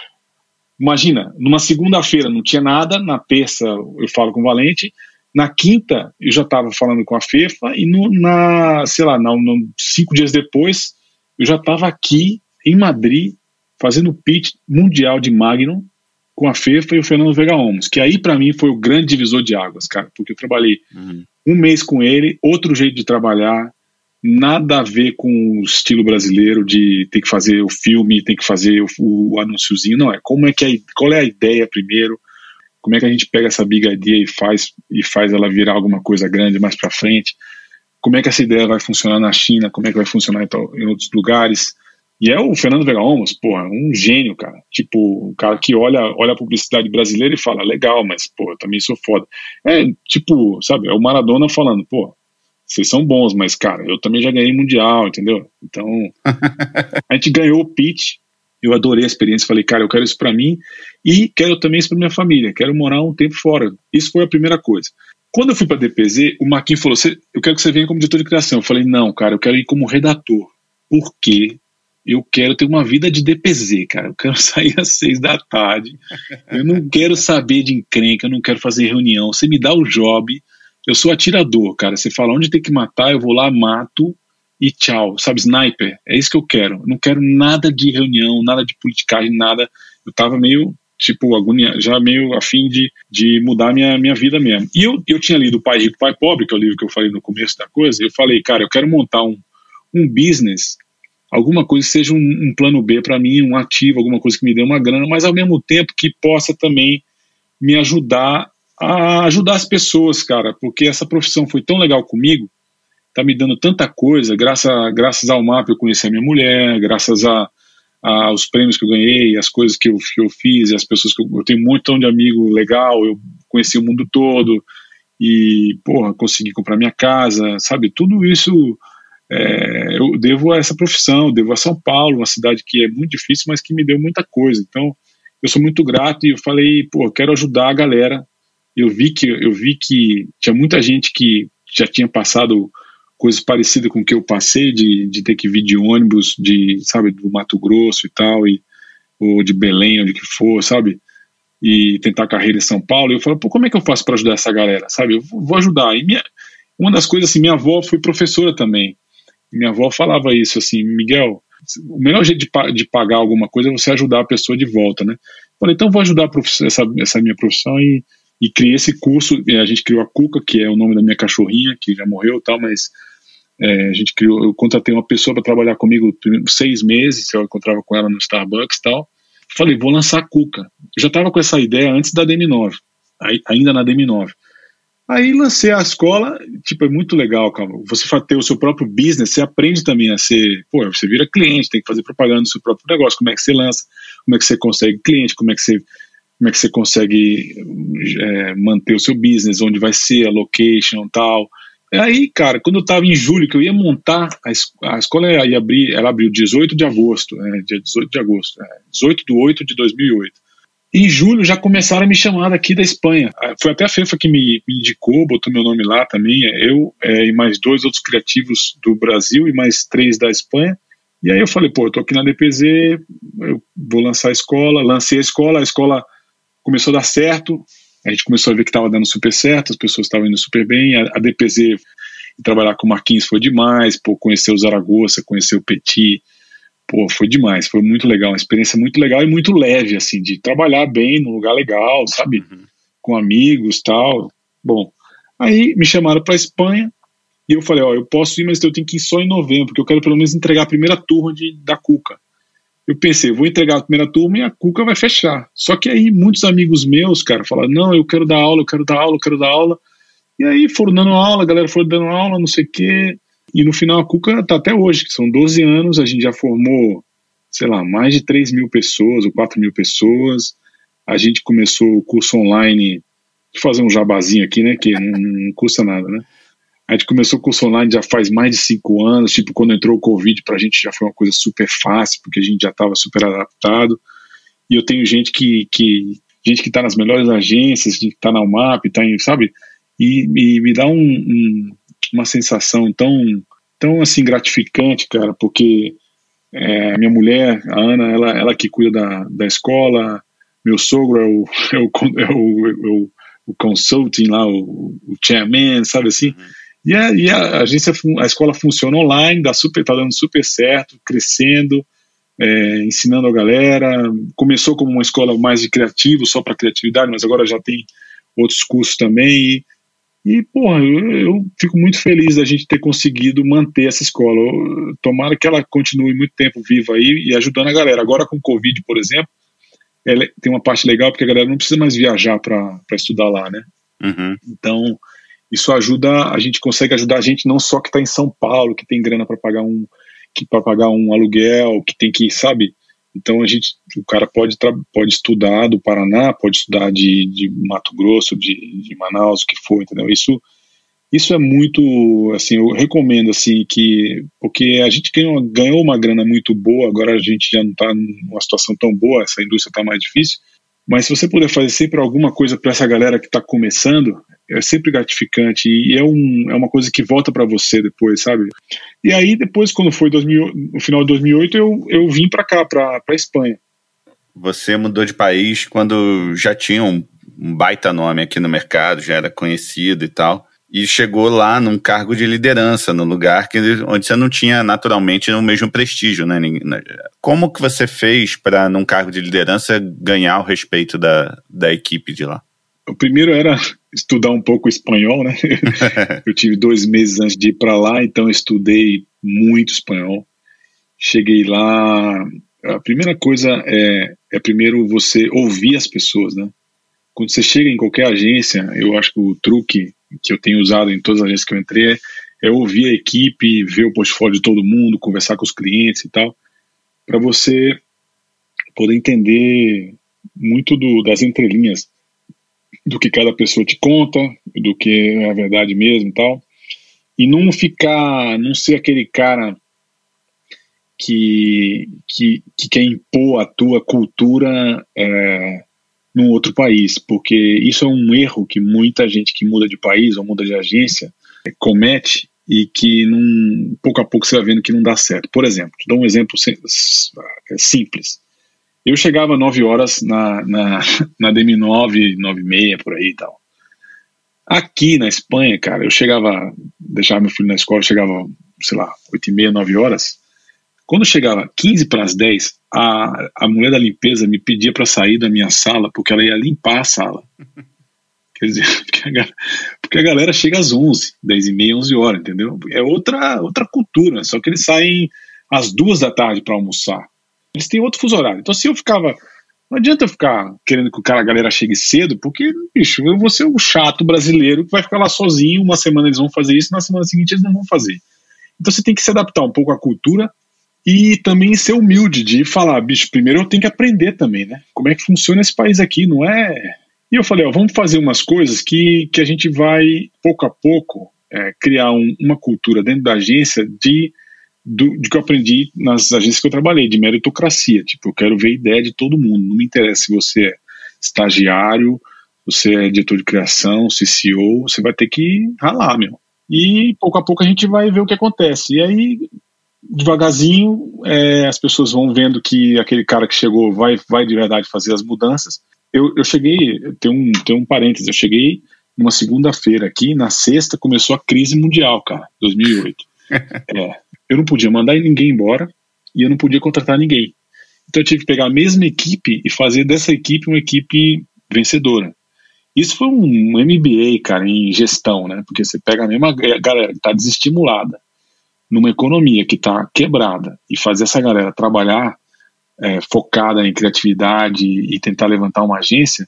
imagina, numa segunda-feira não tinha nada, na terça eu falo com o Valente, na quinta eu já estava falando com a FEFA e no, na, sei lá, no, no, cinco dias depois eu já estava aqui em Madrid fazendo o pitch mundial de Magnum com a FEFA e o Fernando Vega Olmos, que aí para mim foi o grande divisor de águas, cara, porque eu trabalhei uhum. um mês com ele, outro jeito de trabalhar, nada a ver com o estilo brasileiro de ter que fazer o filme, tem que fazer o, o anúnciozinho, não, é como é que é, qual é a ideia primeiro, como é que a gente pega essa big idea e faz, e faz ela virar alguma coisa grande mais para frente, como é que essa ideia vai funcionar na China, como é que vai funcionar em, outros lugares, e é o Fernando Vega Olmos, porra, um gênio, cara. Tipo, um cara que olha, olha a publicidade brasileira e fala, legal, mas, pô, também sou foda. É, tipo, sabe, é o Maradona falando, pô, vocês são bons, mas, cara, eu também já ganhei mundial, entendeu? Então, (laughs) a gente ganhou o pitch, eu adorei a experiência, falei, cara, eu quero isso para mim e quero também isso para minha família, quero morar um tempo fora. Isso foi a primeira coisa. Quando eu fui para DPZ, o Marquinhos falou, eu quero que você venha como diretor de criação. Eu falei, não, cara, eu quero ir como redator. Por quê? Eu quero ter uma vida de DPZ, cara. Eu quero (laughs) sair às seis da tarde. Eu não quero saber de encrenca, eu não quero fazer reunião. Você me dá o job, eu sou atirador, cara. Você fala onde tem que matar, eu vou lá, mato e tchau. Sabe, sniper? É isso que eu quero. Não quero nada de reunião, nada de politicagem, nada. Eu tava meio, tipo, agonia, já meio afim de, de mudar minha, minha vida mesmo. E eu, eu tinha lido Pai Rico, Pai Pobre, que é o livro que eu falei no começo da coisa. Eu falei, cara, eu quero montar um, um business alguma coisa que seja um, um plano B para mim, um ativo, alguma coisa que me dê uma grana, mas ao mesmo tempo que possa também me ajudar a ajudar as pessoas, cara, porque essa profissão foi tão legal comigo, tá me dando tanta coisa, graças, graças ao MAP eu conheci a minha mulher, graças a, a, aos prêmios que eu ganhei, as coisas que eu, que eu fiz, as pessoas que eu, eu tenho um montão de amigo legal, eu conheci o mundo todo e, porra, consegui comprar minha casa, sabe, tudo isso é, eu devo a essa profissão, devo a São Paulo, uma cidade que é muito difícil, mas que me deu muita coisa. Então, eu sou muito grato e eu falei, pô, eu quero ajudar a galera. Eu vi que eu vi que tinha muita gente que já tinha passado coisas parecidas com o que eu passei de, de ter que vir de ônibus de sabe do Mato Grosso e tal e ou de Belém onde que for sabe e tentar carreira em São Paulo e eu falo pô como é que eu faço para ajudar essa galera sabe eu vou ajudar e minha uma das coisas assim minha avó foi professora também minha avó falava isso assim, Miguel, o melhor jeito de, de pagar alguma coisa é você ajudar a pessoa de volta, né? Falei, então vou ajudar essa, essa minha profissão e, e criei esse curso. A gente criou a Cuca, que é o nome da minha cachorrinha, que já morreu e tal, mas é, a gente criou. Eu contratei uma pessoa para trabalhar comigo seis meses, eu encontrava com ela no Starbucks e tal. Falei, vou lançar a Cuca. Eu já estava com essa ideia antes da DM9, ainda na DM9. Aí lancei a escola, tipo, é muito legal, cara. Você ter o seu próprio business, você aprende também a ser, pô, você vira cliente, tem que fazer propaganda do seu próprio negócio, como é que você lança, como é que você consegue cliente, como é que você, como é que você consegue é, manter o seu business, onde vai ser a location tal. Aí, cara, quando eu tava em julho, que eu ia montar, a, a escola ia abrir, ela abriu 18 de agosto, é, dia 18 de agosto, é, 18 de 8 de 2008. Em julho já começaram a me chamar daqui da Espanha. Ah, foi até a FEFA que me, me indicou, botou meu nome lá também. É, eu é, e mais dois outros criativos do Brasil e mais três da Espanha. E aí eu falei, pô, eu tô aqui na DPZ, eu vou lançar a escola. Lancei a escola, a escola começou a dar certo. A gente começou a ver que estava dando super certo, as pessoas estavam indo super bem. A, a DPZ, trabalhar com o Marquinhos foi demais, pô, conhecer o Zaragoza, conhecer o Petit, pô, foi demais, foi muito legal, uma experiência muito legal e muito leve, assim, de trabalhar bem num lugar legal, sabe? Uhum. Com amigos tal. Bom, aí me chamaram para Espanha e eu falei, ó, eu posso ir, mas eu tenho que ir só em novembro, porque eu quero pelo menos entregar a primeira turma de, da Cuca. Eu pensei, vou entregar a primeira turma e a Cuca vai fechar. Só que aí muitos amigos meus, cara, falaram, não, eu quero dar aula, eu quero dar aula, eu quero dar aula. E aí foram dando aula, a galera foi dando aula, não sei o quê. E no final a Cuca está até hoje, que são 12 anos, a gente já formou, sei lá, mais de 3 mil pessoas ou 4 mil pessoas. A gente começou o curso online, vou fazer um jabazinho aqui, né, que não, não custa nada, né? A gente começou o curso online já faz mais de cinco anos, tipo, quando entrou o Covid, para a gente já foi uma coisa super fácil, porque a gente já estava super adaptado. E eu tenho gente que, que gente que está nas melhores agências, que está na UMAP, tá em, sabe? E, e me dá um, um, uma sensação tão, tão assim gratificante, cara, porque é, minha mulher, a Ana, ela, ela que cuida da, da escola, meu sogro é o, (laughs) é o, é o, é o, o consulting lá, o, o chairman, sabe assim? Uhum. E, a, e a, agência, a escola funciona online, dá super, tá dando super certo, crescendo, é, ensinando a galera. Começou como uma escola mais de criativo, só para criatividade, mas agora já tem outros cursos também. E, E, porra, eu, eu, fico muito feliz da gente ter conseguido manter essa escola. Tomara que ela continue muito tempo viva aí e ajudando a galera. Agora com o Covid, por exemplo, ela tem uma parte legal porque a galera não precisa mais viajar para estudar lá, né? Uhum. Então, isso ajuda, a gente consegue ajudar a gente não só que está em São Paulo, que tem grana para pagar um que para pagar um aluguel, que tem que, sabe? Então a gente, o cara pode pode estudar do Paraná, pode estudar de, de Mato Grosso, de, de Manaus, o que for, entendeu? Isso isso é muito, assim, eu recomendo, assim, que, porque a gente ganhou, ganhou uma grana muito boa, agora a gente já não está numa situação tão boa, essa indústria está mais difícil, mas se você puder fazer sempre alguma coisa para essa galera que está começando, é sempre gratificante e é, um, é uma coisa que volta para você depois, sabe? E aí, depois, quando foi 2000, no final de 2008, eu, eu vim para cá, para Espanha. Você mudou de país quando já tinha um, um baita nome aqui no mercado, já era conhecido e tal e chegou lá num cargo de liderança, no lugar que, onde você não tinha naturalmente o mesmo prestígio, né? Como que você fez para, num cargo de liderança, ganhar o respeito da, da equipe de lá? O primeiro era estudar um pouco espanhol, né? (laughs) eu tive dois meses antes de ir para lá, então estudei muito espanhol. Cheguei lá, a primeira coisa é, é primeiro você ouvir as pessoas, né? Quando você chega em qualquer agência, eu acho que o truque que eu tenho usado em todas as agências que eu entrei é ouvir a equipe, ver o portfólio de todo mundo, conversar com os clientes e tal, para você poder entender muito do, das entrelinhas do que cada pessoa te conta, do que é a verdade mesmo e tal, e não ficar, não ser aquele cara que, que, que quer impor a tua cultura é, num outro país, porque isso é um erro que muita gente que muda de país ou muda de agência comete e que num, pouco a pouco você vai vendo que não dá certo. Por exemplo, te dou um exemplo é simples. Eu chegava 9 horas na, na, (laughs) na DM9, 9 e meia, por aí e tal. Aqui na Espanha, cara, eu chegava, deixava meu filho na escola, chegava, sei lá, 8 e meia, 9 horas. Quando chegava 15 para as 10, a, a mulher da limpeza me pedia para sair da minha sala porque ela ia limpar a sala. (laughs) Quer dizer, porque a, porque a, galera chega às 11, 10 e meia, 11 horas, entendeu? É outra, outra cultura, só que eles saem às duas da tarde para almoçar. Eles têm outro fuso horário. Então, se eu ficava. Não adianta eu ficar querendo que o cara, a galera chegue cedo, porque, bicho, eu vou ser o chato brasileiro que vai ficar lá sozinho. Uma semana eles vão fazer isso, na semana seguinte eles não vão fazer. Então, você tem que se adaptar um pouco à cultura e também ser humilde de falar, bicho, primeiro eu tenho que aprender também, né? Como é que funciona esse país aqui, não é? E eu falei, ó, vamos fazer umas coisas que, que a gente vai, pouco a pouco, é, criar um, uma cultura dentro da agência de, do, de que eu aprendi nas agências que eu trabalhei, de meritocracia. Tipo, eu quero ver ideia de todo mundo, não me interessa se você é estagiário, você é diretor de criação, CCO, você vai ter que ralar, meu. E pouco a pouco a gente vai ver o que acontece. E aí devagarzinho é, as pessoas vão vendo que aquele cara que chegou vai, vai de verdade fazer as mudanças. Eu, eu cheguei, tem um, tem um parênteses, eu cheguei numa segunda-feira aqui, na sexta começou a crise mundial, cara, 2008. (laughs) é, eu não podia mandar ninguém embora e eu não podia contratar ninguém. Então eu tive que pegar a mesma equipe e fazer dessa equipe uma equipe vencedora. Isso foi um MBA, cara, em gestão, né? Porque você pega a mesma galera que está desestimulada, numa economia que está quebrada e fazer essa galera trabalhar é, focada em criatividade e tentar levantar uma agência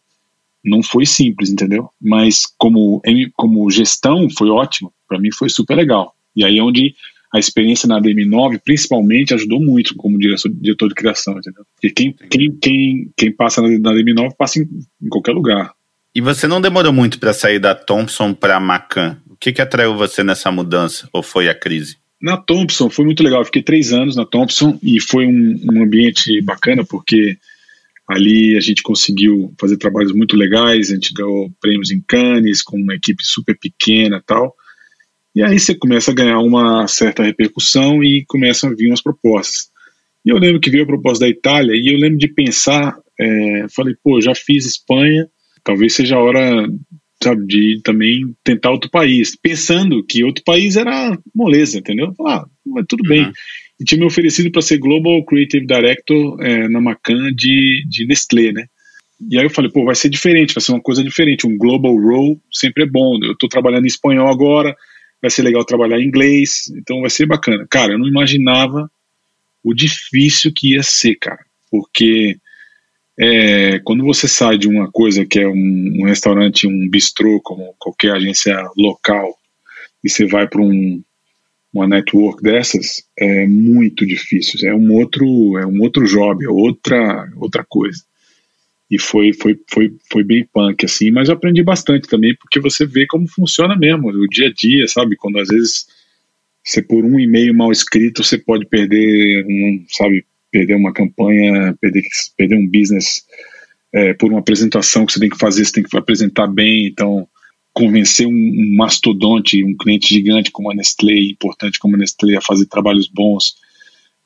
não foi simples, entendeu? Mas como, como gestão foi ótimo, para mim foi super legal. E aí é onde a experiência na DM9 principalmente ajudou muito como diretor, diretor de criação, entendeu? Porque quem, quem, quem, quem passa na, na DM9 passa em, em, qualquer lugar. E você não demorou muito para sair da Thompson para Macan. O que, que atraiu você nessa mudança? Ou foi a crise? Na Thompson foi muito legal. Eu fiquei três anos na Thompson e foi um, um ambiente bacana porque ali a gente conseguiu fazer trabalhos muito legais. A gente ganhou prêmios em Cannes com uma equipe super pequena tal. E aí você começa a ganhar uma certa repercussão e começam a vir umas propostas. E eu lembro que veio a proposta da Itália e eu lembro de pensar, é, falei, pô, já fiz Espanha, talvez seja a hora sabe, de também tentar outro país, pensando que outro país era moleza, entendeu? Ah, mas tudo uhum. bem. E tinha me oferecido para ser Global Creative Director é, na Macan de, de Nestlé, né? e aí eu falei, pô, vai ser diferente, vai ser uma coisa diferente. Um global role sempre é bom. Eu estou trabalhando em espanhol agora, vai ser legal trabalhar em inglês, então vai ser bacana. Cara, eu não imaginava o difícil que ia ser, cara, porque é, quando você sai de uma coisa que é um, um restaurante, um bistrô, como qualquer agência local, e você vai para um, uma network dessas, é muito difícil. É um outro, é um outro job, é outra, outra coisa. E foi, foi, foi, foi bem punk, assim, mas eu aprendi bastante também, porque você vê como funciona mesmo, o dia a dia, sabe, quando às vezes você por um e-mail mal escrito, você pode perder, um, sabe, perder uma campanha, perder, perder um business é, por uma apresentação que você tem que fazer, você tem que apresentar bem, então convencer um, um mastodonte, um cliente gigante como a Nestlé, importante como a Nestlé, a fazer trabalhos bons,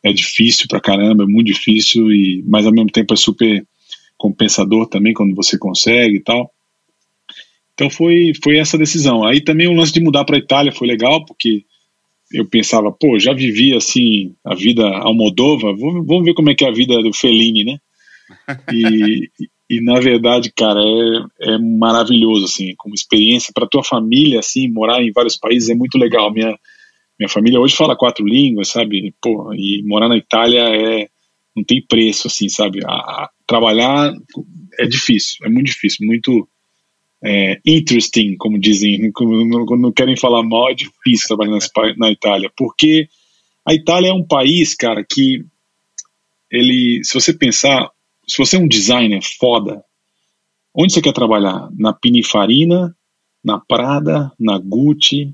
é difícil pra caramba, é muito difícil, e, mas ao mesmo tempo é super compensador também quando você consegue e tal. Então foi, foi essa decisão. Aí também o lance de mudar para Itália foi legal, porque eu pensava, pô, já vivi assim a vida Almodova, vamos ver como é que é a vida do Fellini, né? (laughs) E, e na verdade, cara, é, é maravilhoso, assim, como experiência para tua família, assim, morar em vários países é muito legal. Minha, minha família hoje fala quatro línguas, sabe? Pô, e morar na Itália é não tem preço, assim, sabe? A, a, trabalhar é difícil, é muito difícil, muito é, interesting, como dizem, quando não querem falar mal, é difícil trabalhar na, na Itália, porque a Itália é um país, cara, que ele, se você pensar, se você é um designer foda, onde você quer trabalhar? Na Pininfarina, na Prada, na Gucci,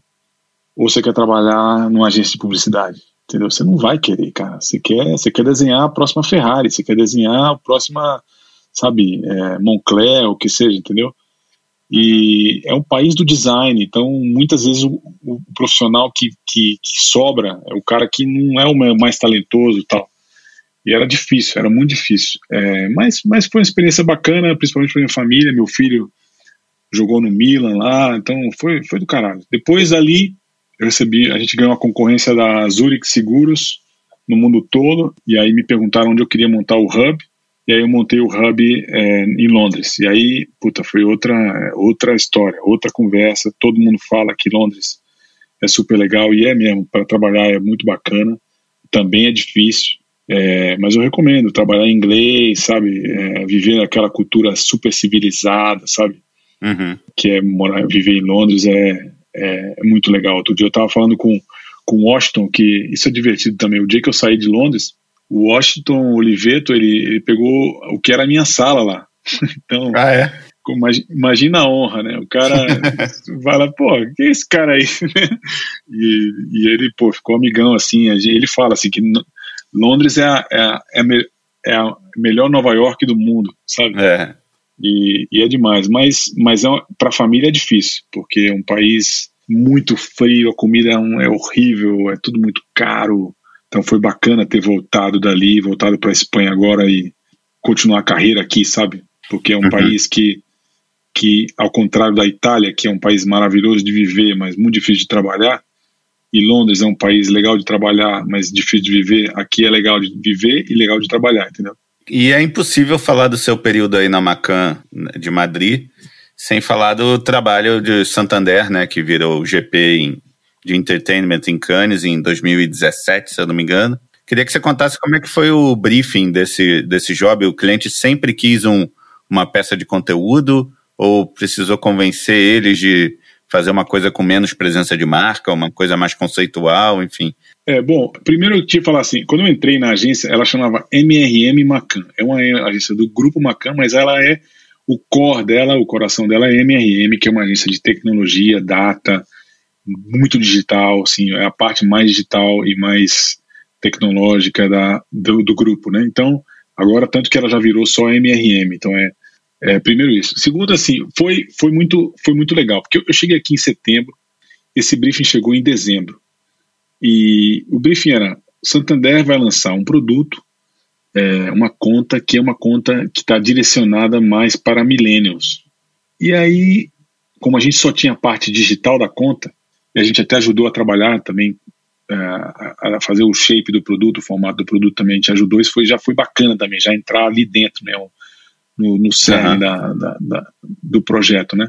ou você quer trabalhar numa agência de publicidade? entendeu? Você não vai querer, cara. Você quer, você quer desenhar a próxima Ferrari, você quer desenhar a próxima, sabe, é, Moncler, o que seja, entendeu? E é um país do design, então muitas vezes o, o profissional que, que, que, sobra é o cara que não é o mais talentoso e tal. E era difícil, era muito difícil. É, mas, mas foi uma experiência bacana, principalmente para minha família. Meu filho jogou no Milan lá, então foi, foi do caralho. Depois ali eu recebi, a gente ganhou a concorrência da Zurich Seguros no mundo todo, e aí me perguntaram onde eu queria montar o hub, e aí eu montei o hub é, em Londres. E aí, puta, foi outra, outra história, outra conversa. Todo mundo fala que Londres é super legal, e é mesmo, para trabalhar é muito bacana. Também é difícil, é, mas eu recomendo trabalhar em inglês, sabe? É, viver aquela cultura super civilizada, sabe? Uhum. Que é morar, viver em Londres é, é, é muito legal. Outro dia eu estava falando com com Washington, que isso é divertido também. O dia que eu saí de Londres, o Washington Oliveto, ele, ele pegou o que era a minha sala lá. (laughs) então, ah, é? imagina a honra, né? O cara (laughs) fala, pô, que é esse cara aí? (laughs) e, e ele, pô, ficou amigão, assim. Ele fala assim que Londres é a, é a, é a melhor Nova York do mundo, sabe? É. E, e é demais. Mas, mas é, para a família é difícil, porque é um país muito frio, a comida é, um, é horrível, é tudo muito caro. Então foi bacana ter voltado dali, voltado para a Espanha agora e continuar a carreira aqui, sabe? Porque é um uhum. país que, que, ao contrário da Itália, que é um país maravilhoso de viver, mas muito difícil de trabalhar, e Londres é um país legal de trabalhar, mas difícil de viver, aqui é legal de viver e legal de trabalhar, entendeu? E é impossível falar do seu período aí na Macan de Madrid sem falar do trabalho de Santander, né, que virou o GP em, de Entertainment em Cannes em 2017, se eu não me engano. Queria que você contasse como é que foi o briefing desse, desse job. O cliente sempre quis um, uma peça de conteúdo ou precisou convencer eles de fazer uma coisa com menos presença de marca, uma coisa mais conceitual, enfim. É, bom, primeiro eu que falar assim, quando eu entrei na agência, ela chamava MRM Macan. É uma agência do grupo Macan, mas ela é o core dela, o coração dela é MRM, que é uma agência de tecnologia, data, muito digital, assim, é a parte mais digital e mais tecnológica da, do, do grupo, né? Então, agora tanto que ela já virou só MRM, então é, é primeiro isso. Segundo, assim, foi, foi, muito, foi muito legal, porque eu cheguei aqui em setembro, esse briefing chegou em dezembro. E o briefing era: Santander vai lançar um produto, é, uma conta que é uma conta que está direcionada mais para millennials. E aí, como a gente só tinha a parte digital da conta, e a gente até ajudou a trabalhar também, é, a fazer o shape do produto, o formato do produto também, a gente ajudou, isso foi, já foi bacana também, já entrar ali dentro, né? no, no cerne uhum. da, da, da, do projeto, né?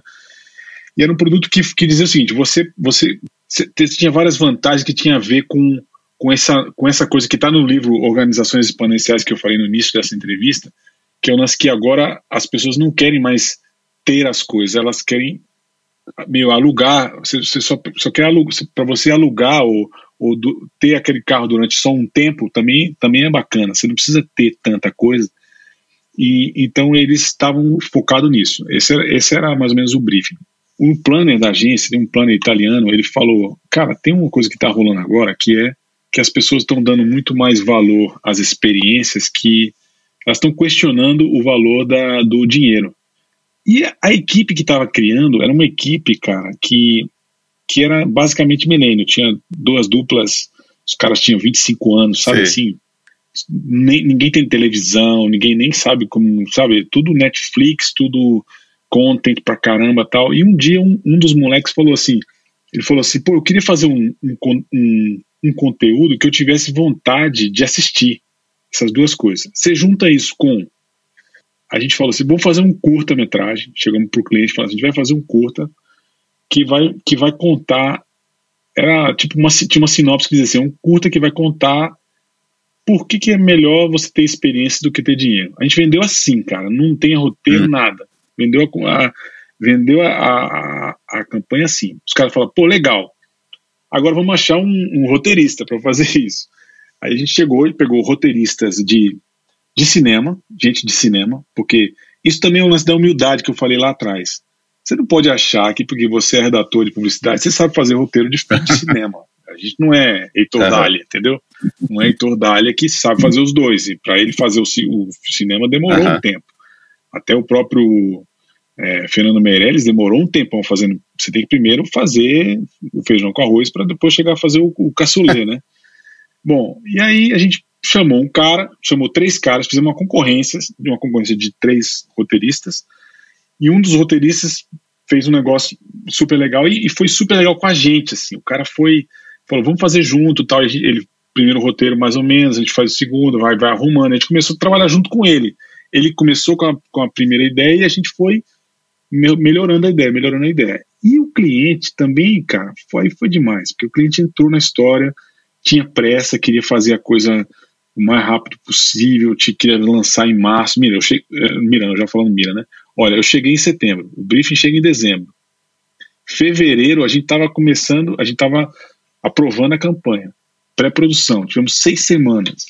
E era um produto que, que dizia o seguinte: você, você, você tinha várias vantagens que tinha a ver com, com, essa, com essa coisa que está no livro Organizações Exponenciais que eu falei no início dessa entrevista, que é o lance que agora as pessoas não querem mais ter as coisas, elas querem meio alugar, você, você só, só quer alugar, para você alugar ou, ou do, ter aquele carro durante só um tempo também, também é bacana, você não precisa ter tanta coisa. E então eles estavam focados nisso. Esse era, esse era mais ou menos o briefing. O planner da agência, um planner italiano, ele falou: Cara, tem uma coisa que está rolando agora que é que as pessoas estão dando muito mais valor às experiências que elas estão questionando o valor da, do dinheiro. E a equipe que estava criando era uma equipe, cara, que, que era basicamente milênio. Tinha duas duplas, os caras tinham 25 anos, sabe Sim. assim? Nem, ninguém tem televisão, ninguém nem sabe como, sabe? Tudo Netflix, tudo content pra caramba tal. E um dia um, um dos moleques falou assim: ele falou assim, pô, eu queria fazer um, um, um, um conteúdo que eu tivesse vontade de assistir. Essas duas coisas. Você junta isso com a gente falou assim, vamos fazer um curta-metragem. Chegamos para o cliente e falamos, assim, a gente vai fazer um curta que vai, que vai contar. Era tipo uma, tinha uma sinopse que dizia assim, um curta que vai contar por que, que é melhor você ter experiência do que ter dinheiro. A gente vendeu assim, cara, não tem roteiro, hum. nada. Vendeu a, a vendeu a, a, a, campanha assim. Os caras falaram, pô, legal. Agora vamos achar um, um roteirista para fazer (laughs) isso. Aí a gente chegou e pegou roteiristas de de cinema, gente de cinema, porque isso também é um lance da humildade que eu falei lá atrás. Você não pode achar que porque você é redator de publicidade, você sabe fazer roteiro de filme de (laughs) cinema. A gente não é Heitor é. Dália, entendeu? Não é Heitor Dália que sabe fazer os dois. E para ele fazer o, o, cinema demorou uhum. um tempo. Até o próprio é, Fernando Meirelles demorou um tempão fazendo. Você tem que primeiro fazer o feijão com arroz para depois chegar a fazer o, o caçulê, (laughs) né? Bom, e aí a gente chamou um cara, chamou três caras, fizemos uma concorrência, uma concorrência de três roteiristas, e um dos roteiristas fez um negócio super legal e, e foi super legal com a gente, assim, o cara foi, falou, vamos fazer junto, tal, ele, primeiro roteiro mais ou menos, a gente faz o segundo, vai, vai arrumando, a gente começou a trabalhar junto com ele, ele começou com a, com a primeira ideia e a gente foi melhorando a ideia, melhorando a ideia. E o cliente também, cara, foi, foi demais, porque o cliente entrou na história, tinha pressa, queria fazer a coisa o mais rápido possível, te queria lançar em março. Mira, eu cheguei, eh, Mira, eu já falando Mira, né? Olha, eu cheguei em setembro, o briefing chega em dezembro. Fevereiro a gente estava começando, a gente estava aprovando a campanha, pré-produção, tivemos seis semanas.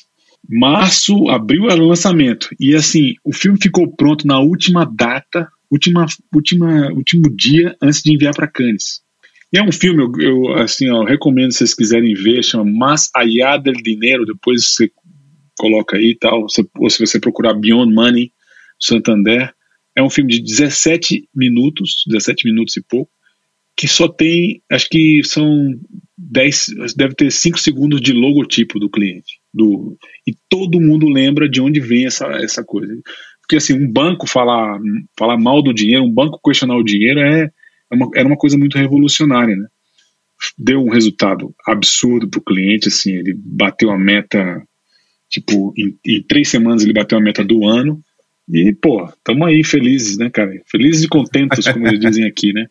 Março, abril era o lançamento. E assim, o filme ficou pronto na última data, última, última, último dia antes de enviar para Cannes. E é um filme, eu, eu assim, ó, eu recomendo se vocês quiserem ver, chama Mas Allá del Dinero, depois você coloca aí e tal, ou se você procurar Beyond Money, Santander, é um filme de 17 minutos, 17 minutos e pouco, que só tem, acho que são 10, deve ter 5 segundos de logotipo do cliente. Do, e todo mundo lembra de onde vem essa, essa coisa. Porque assim, um banco falar, falar mal do dinheiro, um banco questionar o dinheiro é, é uma, era uma coisa muito revolucionária, né? Deu um resultado absurdo para o cliente, assim, ele bateu a meta Tipo, em, em, três semanas ele bateu a meta do ano. E, pô, tamo aí felizes, né, cara? Felizes e contentos, como eles dizem aqui, né?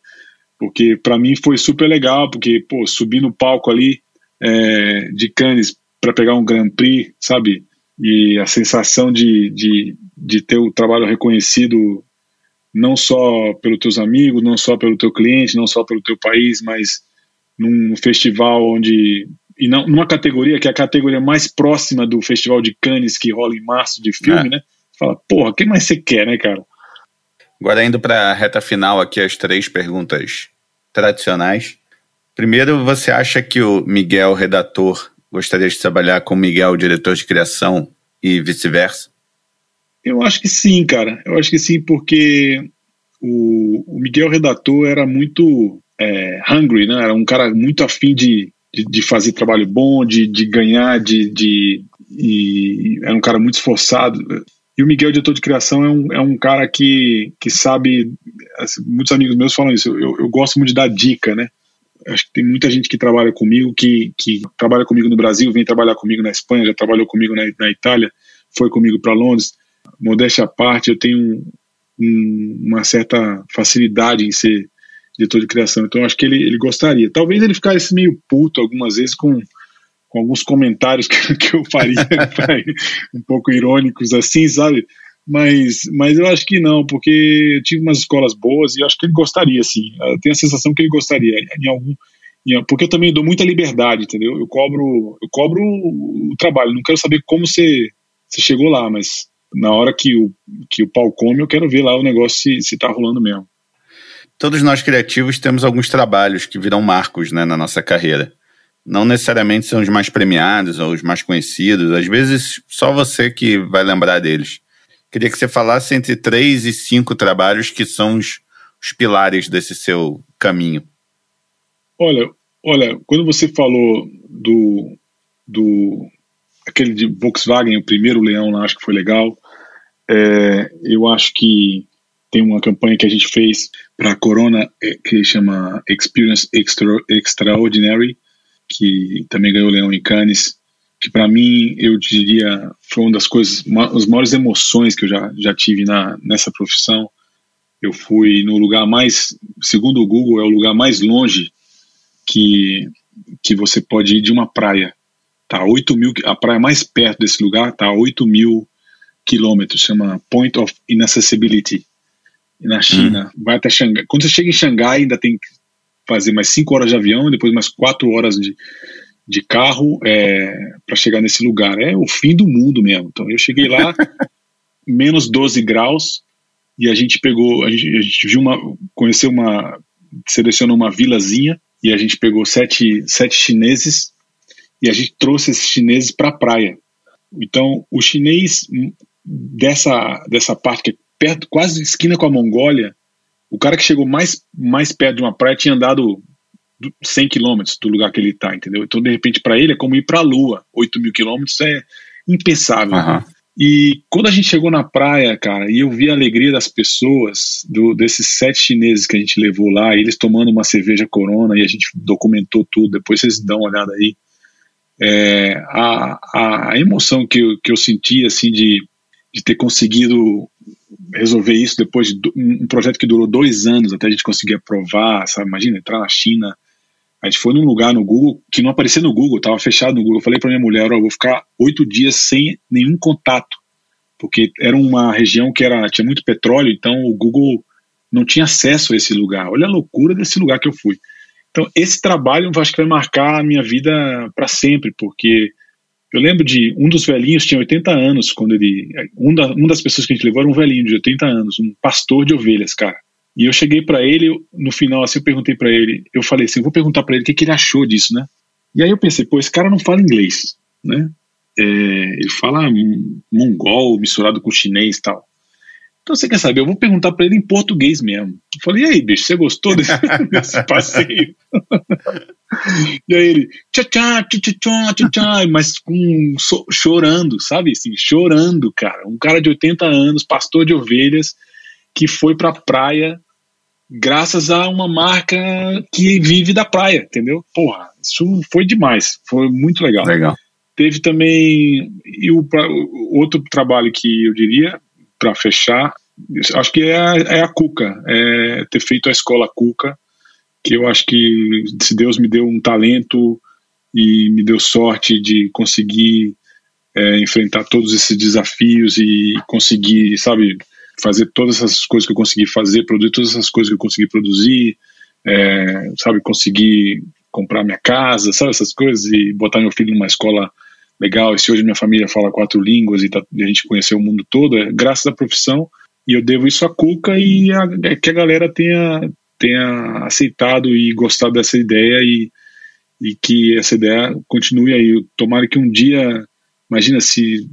Porque para mim foi super legal, porque, pô, subir no palco ali é, de Cannes para pegar um Grand Prix, sabe? E a sensação de, de, de ter o trabalho reconhecido não só pelos teus amigos, não só pelo teu cliente, não só pelo teu país, mas num festival onde e não, numa categoria que é a categoria mais próxima do Festival de Cannes que rola em março de filme, é. né? Fala, porra, o que mais você quer, né, cara? Agora indo para a reta final aqui as três perguntas tradicionais. Primeiro, você acha que o Miguel redator gostaria de trabalhar com o Miguel diretor de criação e vice-versa? Eu acho que sim, cara. Eu acho que sim, porque o, o Miguel redator era muito é, hungry, né? Era um cara muito afim de de, de fazer trabalho bom, de, de ganhar, de, de e era um cara muito esforçado. E o Miguel, diretor de criação, é um, é um cara que, que sabe. Assim, muitos amigos meus falam isso. Eu, eu gosto muito de dar dica, né? Acho que tem muita gente que trabalha comigo, que, que trabalha comigo no Brasil, vem trabalhar comigo na Espanha, já trabalhou comigo na, na Itália, foi comigo para Londres. modéstia à parte, eu tenho um, um, uma certa facilidade em ser diretor de criação. Então acho que ele, ele gostaria. Talvez ele ficasse meio puto algumas vezes com, com alguns comentários (laughs) que, que eu faria (laughs) um pouco irônicos assim, sabe? Mas, mas eu acho que não, porque eu tive umas escolas boas e acho que ele gostaria, sim. Eu tenho a sensação que ele gostaria em algum porque eu também dou muita liberdade, entendeu? Eu cobro, eu cobro o trabalho. Não quero saber como você, você chegou lá, mas na hora que o, que o pau come, eu quero ver lá o negócio se, se tá rolando mesmo. Todos nós criativos temos alguns trabalhos que viram marcos né, na nossa carreira. Não necessariamente são os mais premiados ou os mais conhecidos, às vezes só você que vai lembrar deles. Queria que você falasse entre três e cinco trabalhos que são os, os pilares desse seu caminho. Olha, olha, quando você falou do, do aquele de Volkswagen, o primeiro leão lá, acho que foi legal. É, eu acho que tem uma campanha que a gente fez para a Corona é, que chama Experience Extra, Extraordinary, que também ganhou Leão em Cannes, que para mim eu diria foi uma das coisas, uma, as maiores emoções que eu já, já tive na, nessa profissão. Eu fui no lugar mais, segundo o Google, é o lugar mais longe que, que você pode ir de uma praia. Tá 8 mil, a praia mais perto desse lugar está a 8 mil quilômetros, chama Point of Inaccessibility na China, hum. vai até Xangai. Quando você chega em Xangai, ainda tem que fazer mais cinco horas de avião, depois mais quatro horas de, de carro é, para chegar nesse lugar. É o fim do mundo mesmo. Então eu cheguei lá, (laughs) menos 12 graus, e a gente pegou, a gente, a gente viu uma, conheceu uma, selecionou uma vilazinha, e a gente pegou sete, sete chineses, e a gente trouxe esses chineses para a praia. Então, o chinês dessa, dessa parte que é perto, quase esquina com a Mongólia, o cara que chegou mais, mais perto de uma praia tinha andado 100 quilômetros do lugar que ele está, entendeu? Então, de repente, para ele é como ir para a Lua. 8 mil quilômetros é impensável. Uhum. E quando a gente chegou na praia, cara, e eu vi a alegria das pessoas, do, desses sete chineses que a gente levou lá, eles tomando uma cerveja corona, e a gente documentou tudo, depois vocês dão uma olhada aí. É, a, a emoção que eu, que eu senti, assim, de, de ter conseguido resolver isso depois de um projeto que durou dois anos até a gente conseguir aprovar, sabe? Imagina, entrar na China. A gente foi num lugar no Google que não aparecia no Google, estava fechado no Google. Eu falei para minha mulher, ó, eu vou ficar oito dias sem nenhum contato, porque era uma região que era tinha muito petróleo, então o Google não tinha acesso a esse lugar. Olha a loucura desse lugar que eu fui. Então esse trabalho eu acho que vai marcar a minha vida para sempre, porque eu lembro de um dos velhinhos tinha 80 anos quando ele. Um, da, uma das pessoas que a gente levou era um velhinho de 80 anos, um pastor de ovelhas, cara. E eu cheguei para ele, no final, assim, eu perguntei para ele, eu falei assim, eu vou perguntar para ele o que, que, ele achou disso, né? E aí eu pensei, pô, esse cara não fala inglês, né? É, ele fala mongol misturado com chinês e tal. Então você quer saber? Eu vou perguntar para ele em português mesmo. Eu falei, e aí, bicho, você gostou desse, (laughs) desse passeio? (laughs) e aí ele, tchá, tchá, tchá, tchá, tchá, mas com, so, chorando, sabe? Assim, chorando, cara. Um cara de 80 anos, pastor de ovelhas, que foi pra praia graças a uma marca que vive da praia, entendeu? Porra, isso foi demais. Foi muito legal. Legal. Teve também e o outro trabalho que eu diria para fechar, acho que é, a, é a Cuca, é ter feito a escola Cuca, que eu acho que se Deus me deu um talento e me deu sorte de conseguir é, enfrentar todos esses desafios e conseguir, sabe, fazer todas essas coisas que eu consegui fazer, produzir todas essas coisas que eu consegui produzir, é, sabe, conseguir comprar minha casa, sabe, essas coisas e botar meu filho numa escola legal. E se hoje minha família fala quatro línguas e, tá, a gente conheceu o mundo todo, é graças à profissão. E eu devo isso a Cuca e a, é que a galera tenha, tenha aceitado e gostado dessa ideia e, e que essa ideia continue aí. Tomara que um dia, imagina se,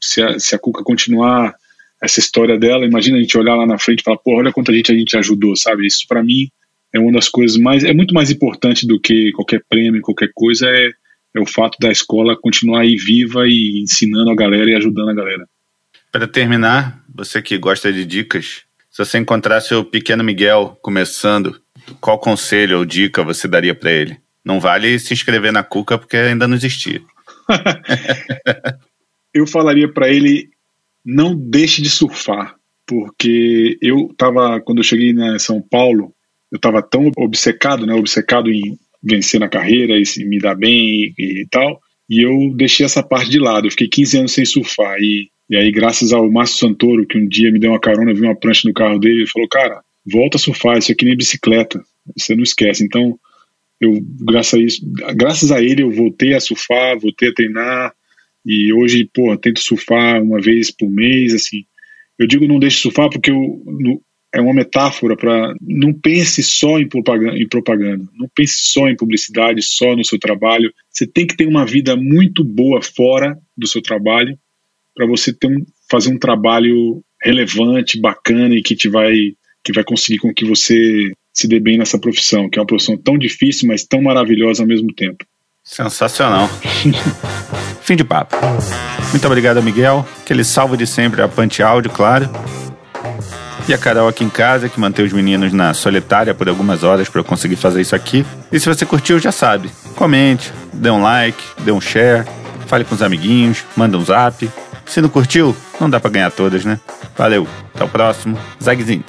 se, a, se a Cuca continuar essa história dela, imagina a gente olhar lá na frente e falar, pô, olha quanta gente a gente ajudou, sabe? Isso para mim é uma das coisas mais, é muito mais importante do que qualquer prêmio, qualquer coisa, é é o fato da escola continuar aí viva e ensinando a galera e ajudando a galera. Para terminar, você que gosta de dicas, se você encontrar seu pequeno Miguel começando, qual conselho ou dica você daria para ele? Não vale se inscrever na Cuca porque ainda não existia. (laughs) eu falaria para ele não deixe de surfar, porque eu tava, quando eu cheguei em São Paulo, eu tava tão obcecado, né, obcecado em vencer na carreira e me dar bem e, e tal, e eu deixei essa parte de lado. Eu fiquei 15 anos sem surfar e e aí, graças ao Márcio Santoro, que um dia me deu uma carona, viu uma prancha no carro dele, ele falou: Cara, volta a surfar, isso aqui nem bicicleta, você não esquece. Então, eu, graças a isso, graças a ele, eu voltei a surfar, voltei a treinar, e hoje, pô, tento surfar uma vez por mês, assim. Eu digo não deixe de surfar porque eu, no, é uma metáfora para não pense só em propaganda, em propaganda, não pense só em publicidade, só no seu trabalho. Você tem que ter uma vida muito boa fora do seu trabalho para você ter um, fazer um trabalho relevante, bacana e que te vai que vai conseguir com que você se dê bem nessa profissão, que é uma profissão tão difícil, mas tão maravilhosa ao mesmo tempo. Sensacional. (laughs) Fim de papo. Muito obrigado, Miguel. Aquele salvo de sempre a Pante Áudio, claro. E a Carol aqui em casa, que mantém os meninos na solitária por algumas horas para eu conseguir fazer isso aqui. E se você curtiu, já sabe. Comente, dê um like, dê um share, fale com os amiguinhos, manda um zap. Se não curtiu, não dá para ganhar todas, né? Valeu, até o próximo. Zagzint.